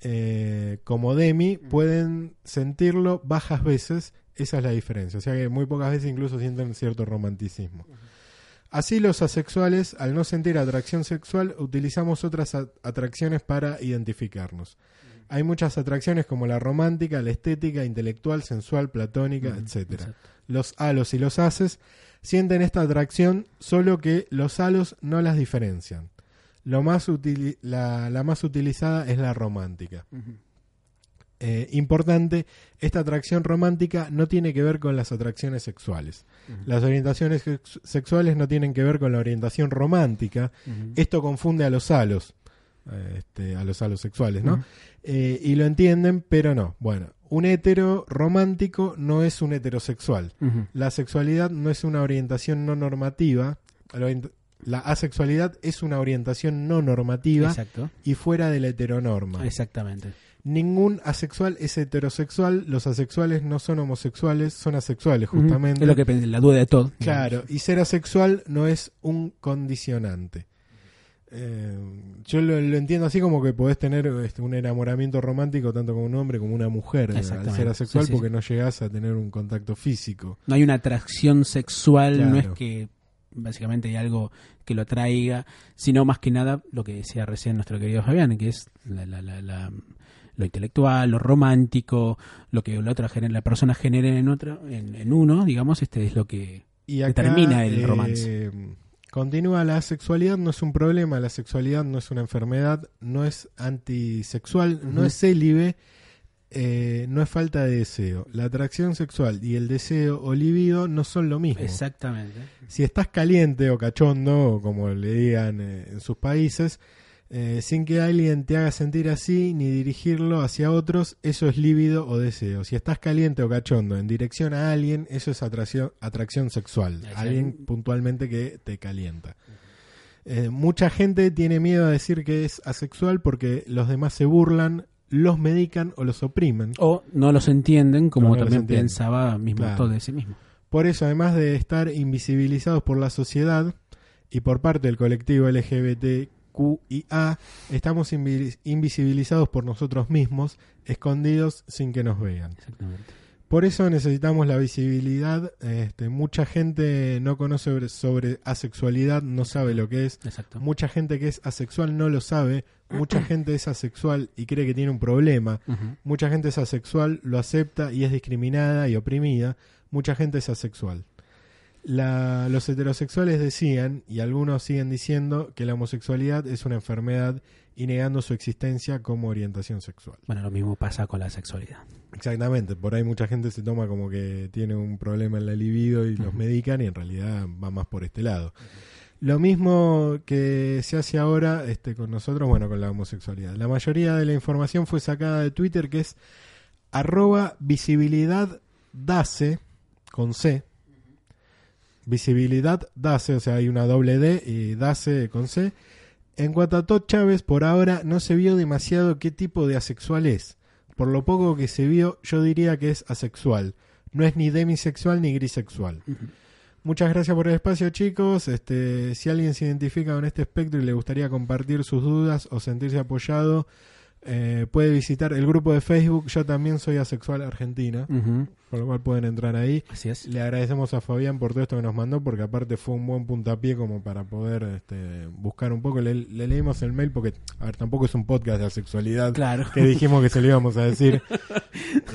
Speaker 2: eh, como Demi, pueden sentirlo bajas veces. Esa es la diferencia. O sea que muy pocas veces incluso sienten cierto romanticismo. Así los asexuales, al no sentir atracción sexual, utilizamos otras atracciones para identificarnos. Hay muchas atracciones como la romántica, la estética, intelectual, sensual, platónica,
Speaker 3: Ujú,
Speaker 2: etcétera.
Speaker 3: exacto.
Speaker 2: Los halos y los haces sienten esta atracción, solo que los halos no las diferencian. Lo más la, la más utilizada es la romántica. Eh, importante, esta atracción romántica no tiene que ver con las atracciones sexuales. Las orientaciones sex- sexuales no tienen que ver con la orientación romántica. Esto confunde a los halos, este, a los halos sexuales, ¿no? Eh, y lo entienden, pero no. Bueno, un hetero romántico no es un heterosexual. La sexualidad no es una orientación no normativa. La asexualidad es una orientación no normativa
Speaker 3: Exacto.
Speaker 2: y fuera de la heteronorma.
Speaker 3: Exactamente.
Speaker 2: Ningún asexual es heterosexual. Los asexuales no son homosexuales, son asexuales justamente.
Speaker 3: Es lo que pensé, la duda de todo.
Speaker 2: Claro, y ser asexual no es un condicionante. Eh, yo lo, lo entiendo así como que podés tener este, un enamoramiento romántico tanto con un hombre como una mujer eh, al ser asexual
Speaker 3: Sí, sí,
Speaker 2: porque
Speaker 3: sí.
Speaker 2: no llegás a tener un contacto físico.
Speaker 3: No hay una atracción sexual, no es que básicamente hay algo que lo atraiga, sino más que nada lo que decía recién nuestro querido Fabián, que es la, la- la- la- lo intelectual, lo romántico, lo que la otra gener- la persona genera en otro, en, en uno, digamos, este es lo que
Speaker 2: Y acá,
Speaker 3: Determina el
Speaker 2: eh,
Speaker 3: romance.
Speaker 2: Continúa, la sexualidad no es un problema, la sexualidad no es una enfermedad, no es antisexual, no es célibe, eh, no es falta de deseo. La atracción sexual y el deseo o libido no son lo mismo.
Speaker 3: exactamente.
Speaker 2: Si estás caliente o cachondo, o como le digan eh, en sus países, eh, sin que alguien te haga sentir así ni dirigirlo hacia otros, eso es líbido o deseo. Si estás caliente o cachondo en dirección a alguien, eso es atracción, atracción sexual. Alguien puntualmente que te calienta. Eh, mucha gente tiene miedo a decir que es asexual porque los demás se burlan, los medican o los oprimen.
Speaker 3: O no los entienden, como
Speaker 2: No,
Speaker 3: también
Speaker 2: entienden.
Speaker 3: pensaba mismo
Speaker 2: Claro.
Speaker 3: todo de sí mismo.
Speaker 2: Por eso, además de estar invisibilizados por la sociedad y por parte del colectivo LGBTQIA, estamos invi- invisibilizados por nosotros mismos, escondidos sin que nos vean.
Speaker 3: Exactamente.
Speaker 2: Por eso necesitamos la visibilidad. Este, mucha gente no conoce sobre, sobre asexualidad, no sabe lo que es.
Speaker 3: Exacto.
Speaker 2: Mucha gente que es asexual no lo sabe. Mucha gente es asexual y cree que tiene un problema. Mucha gente es asexual, lo acepta y es discriminada y oprimida. Mucha gente es asexual. La- los heterosexuales decían, y algunos siguen diciendo, que la homosexualidad es una enfermedad y negando su existencia como orientación sexual.
Speaker 3: Bueno, lo mismo pasa con la sexualidad.
Speaker 2: Exactamente, por ahí mucha gente se toma como que tiene un problema en la libido y los medican y en realidad va más por este lado. Lo mismo que se hace ahora este, con nosotros, bueno, con la homosexualidad. La mayoría de la información fue sacada de Twitter, que es arroba visibilidad dase, con C. Visibilidad dase, o sea, hay una doble D y dase con C. En cuanto a Todd Chávez, por ahora no se vio demasiado qué tipo de asexual es. Por lo poco que se vio, yo diría que es asexual. No es ni demisexual ni grisexual. Muchas gracias por el espacio, chicos. Este, si alguien se identifica con este espectro y le gustaría compartir sus dudas o sentirse apoyado, eh, puede visitar el grupo de Facebook. Yo también soy asexual argentina, por lo cual pueden entrar ahí.
Speaker 3: Así es.
Speaker 2: Le agradecemos a Fabián por todo esto que nos mandó, porque aparte fue un buen puntapié como para poder este, buscar un poco. Le, le leímos el mail porque, a ver, tampoco es un podcast de asexualidad
Speaker 3: Claro.
Speaker 2: que dijimos que se lo íbamos a decir.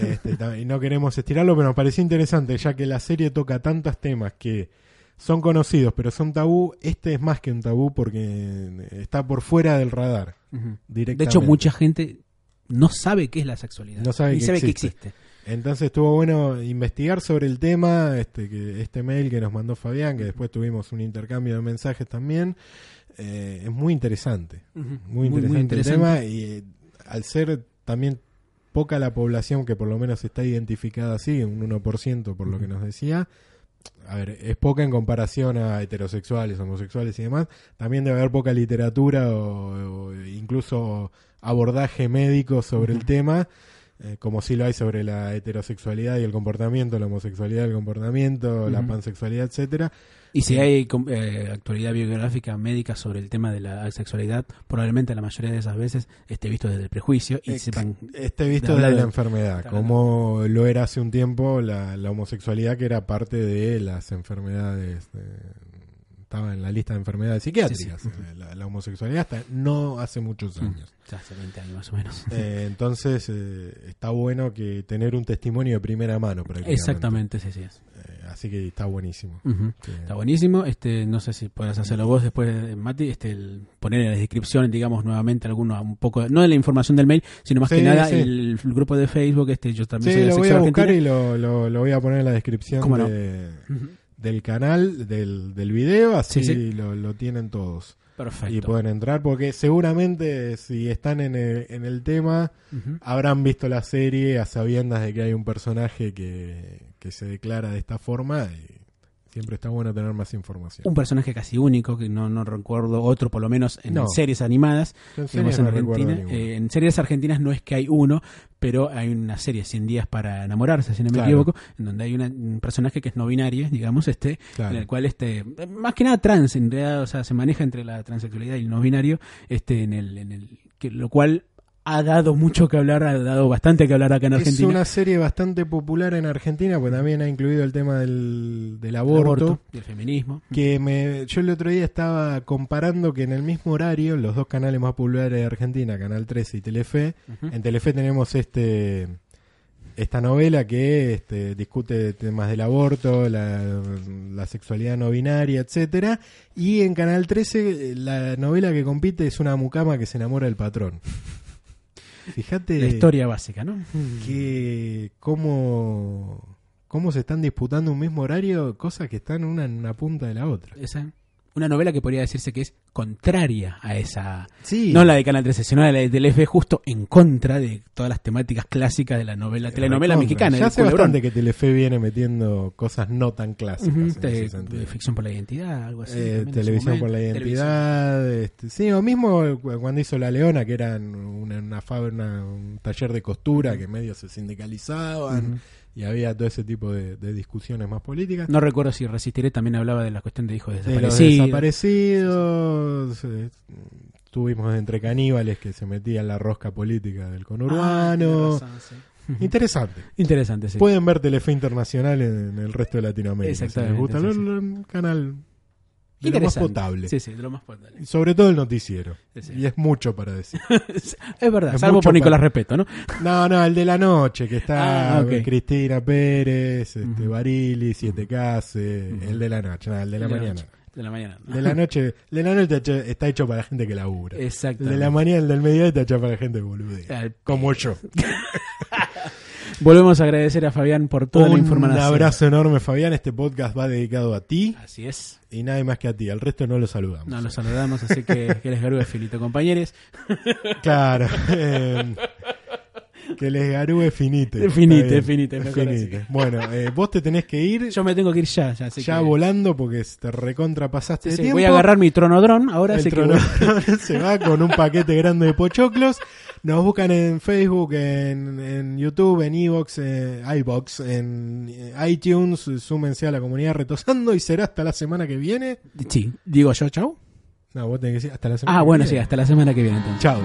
Speaker 2: Este, y no queremos estirarlo, pero nos pareció interesante, ya que la serie toca tantos temas que son conocidos, pero son tabú. Este es más que un tabú porque está por fuera del radar. Directamente.
Speaker 3: De hecho, mucha gente no sabe qué es la sexualidad.
Speaker 2: No sabe
Speaker 3: Ni
Speaker 2: que
Speaker 3: sabe que
Speaker 2: existe.
Speaker 3: existe.
Speaker 2: Entonces estuvo bueno investigar sobre el tema, este, que, este mail que nos mandó Fabián, que después tuvimos un intercambio de mensajes también. Eh, es muy interesante. Muy interesante, el tema y eh, al ser también poca la población que por lo menos está identificada así, un 1% por lo que nos decía, a ver, es poca en comparación a heterosexuales, homosexuales y demás, también debe haber poca literatura o, o incluso abordaje médico sobre el tema, eh, como si lo hay sobre la heterosexualidad y el comportamiento, la homosexualidad y el comportamiento, la pansexualidad, etcétera.
Speaker 3: Y si hay com- eh, actualidad biográfica médica sobre el tema de la asexualidad, probablemente la mayoría de esas veces esté visto desde el prejuicio y
Speaker 2: Ex-
Speaker 3: sepan
Speaker 2: Este visto
Speaker 3: de
Speaker 2: de, la
Speaker 3: de-
Speaker 2: enfermedad,
Speaker 3: claro.
Speaker 2: como lo era hace un tiempo la, la homosexualidad, que era parte de las enfermedades, eh, estaba en la lista de enfermedades psiquiátricas.
Speaker 3: Sí, sí.
Speaker 2: eh, La, la homosexualidad hasta no hace muchos años.
Speaker 3: ya hace 20 años más o menos.
Speaker 2: Eh, entonces eh, está bueno que tener un testimonio de primera mano.
Speaker 3: Exactamente, sí, sí. es.
Speaker 2: Eh, así que está buenísimo. Sí.
Speaker 3: Está buenísimo. Este, no sé si puedes hacerlo vos después, Mati, este, el- poner en la descripción, digamos, nuevamente alguno, un poco, no de la información del mail, sino más que nada el, el grupo de Facebook. Este, yo también
Speaker 2: Sí,
Speaker 3: soy
Speaker 2: lo voy a buscar
Speaker 3: argentina.
Speaker 2: y lo, lo, lo voy a poner en la descripción
Speaker 3: ¿Cómo no?
Speaker 2: de-
Speaker 3: Ujú.
Speaker 2: Del canal, del, del video, así
Speaker 3: Sí, sí.
Speaker 2: Lo, lo tienen todos.
Speaker 3: Perfecto.
Speaker 2: y pueden entrar porque seguramente si están en el, en el tema habrán visto la serie a sabiendas de que hay un personaje que, que se declara de esta forma y siempre está bueno tener más información.
Speaker 3: Un personaje casi único, que no, no recuerdo otro, por lo menos en
Speaker 2: No.
Speaker 3: series animadas.
Speaker 2: En series
Speaker 3: en Argentina. Eh, en series argentinas no es que hay uno, pero hay una serie 100 días para enamorarse, si no me
Speaker 2: Claro.
Speaker 3: equivoco, en donde hay una- un personaje que es no binario, digamos, este,
Speaker 2: Claro.
Speaker 3: en el cual este, más que nada trans, en realidad, o sea, se maneja entre la transexualidad y el no binario, este, en el, en el, que, lo cual ha dado mucho que hablar, ha dado bastante que hablar acá en
Speaker 2: Es
Speaker 3: Argentina.
Speaker 2: una serie bastante popular en Argentina, pues también ha incluido el tema del, del
Speaker 3: El
Speaker 2: aborto.
Speaker 3: y el feminismo.
Speaker 2: Que me, yo el otro día estaba comparando que en el mismo horario, los dos canales más populares de Argentina, Canal 13 y Telefe. En Telefe tenemos este esta novela que este, discute temas del aborto, la, la sexualidad no binaria, etcétera, y en Canal 13 la novela que compite es una mucama que se enamora del patrón. Fíjate
Speaker 3: La historia básica, ¿no?
Speaker 2: que cómo cómo se están disputando un mismo horario, cosas que están una en una punta de la otra.
Speaker 3: Esa. Una novela que podría decirse que es contraria a esa.
Speaker 2: Sí.
Speaker 3: No la de Canal 13, sino la de Telefe, justo en contra de todas las temáticas clásicas de la novela, telenovela
Speaker 2: Recontra.
Speaker 3: mexicana.
Speaker 2: Ya hace bastante que Telefe viene metiendo cosas no tan clásicas.
Speaker 3: Ujú,
Speaker 2: en
Speaker 3: te-
Speaker 2: ese sentido.
Speaker 3: ficción por la identidad, algo así.
Speaker 2: Eh,
Speaker 3: en
Speaker 2: televisión por la identidad, este, sí, o mismo cu- cuando hizo La Leona, que eran una, una fábrica, una- un taller de costura que medio se sindicalizaban
Speaker 3: Ujú.
Speaker 2: Y había todo ese tipo de, de discusiones más políticas.
Speaker 3: No recuerdo si Resistiré también hablaba de la cuestión de hijos
Speaker 2: de los
Speaker 3: desaparecidos.
Speaker 2: desaparecidos, eh, tuvimos entre caníbales que se metían la rosca política del
Speaker 3: Ah,
Speaker 2: conurbano.
Speaker 3: tenés razón, sí. Ujú.
Speaker 2: Interesante.
Speaker 3: Interesante, sí.
Speaker 2: Pueden ver Telefe Internacional en, en el resto de Latinoamérica. Si les gusta,
Speaker 3: sí,
Speaker 2: el-
Speaker 3: sí.
Speaker 2: el canal de lo más potable.
Speaker 3: Sí, sí, de lo más potable.
Speaker 2: Sobre todo el noticiero.
Speaker 3: Sí.
Speaker 2: Y es mucho para decir.
Speaker 3: es verdad,
Speaker 2: Es
Speaker 3: salvo por Nicolás
Speaker 2: para-
Speaker 3: Respeto, ¿no?
Speaker 2: No, no, el de la noche, que está
Speaker 3: Ah.
Speaker 2: Cristina Pérez, este. Barili, Siete Case, el de la noche, no, el de la
Speaker 3: de
Speaker 2: mañana.
Speaker 3: De la mañana.
Speaker 2: De la noche, de la noche está hecho- para la gente que labura. El
Speaker 3: Exacto.
Speaker 2: de la mañana, el del mediodía está hecho para la gente.
Speaker 3: Al-
Speaker 2: Como yo.
Speaker 3: Volvemos a agradecer a Fabián por toda la
Speaker 2: Un
Speaker 3: información.
Speaker 2: abrazo enorme, Fabián. Este podcast va dedicado a ti
Speaker 3: Así es.
Speaker 2: y nadie más que a ti. Al resto no lo saludamos.
Speaker 3: No, los saludamos, así que que les garúe finito, compañeros.
Speaker 2: Claro. eh, que les garúe finite.
Speaker 3: Finite, finite, mejor
Speaker 2: Finite. Bueno, eh, vos te tenés que ir
Speaker 3: Yo me tengo que ir ya, ya, así
Speaker 2: ya
Speaker 3: que-
Speaker 2: volando porque te recontrapasaste
Speaker 3: Sí,
Speaker 2: de
Speaker 3: sí,
Speaker 2: tiempo.
Speaker 3: voy a agarrar mi tronodrón ahora,
Speaker 2: El
Speaker 3: así que
Speaker 2: trono
Speaker 3: voy-
Speaker 2: se va con un paquete grande de pochoclos. Nos buscan en Facebook, en, en YouTube, en Evox, eh, iBox, en eh, iTunes. Súmense a la comunidad retosando y será hasta la semana que viene.
Speaker 3: Sí, digo yo, chau.
Speaker 2: No, vos tenés que decir hasta la semana
Speaker 3: Ah,
Speaker 2: que
Speaker 3: bueno,
Speaker 2: viene.
Speaker 3: sí, hasta la semana que viene entonces.
Speaker 2: Chao.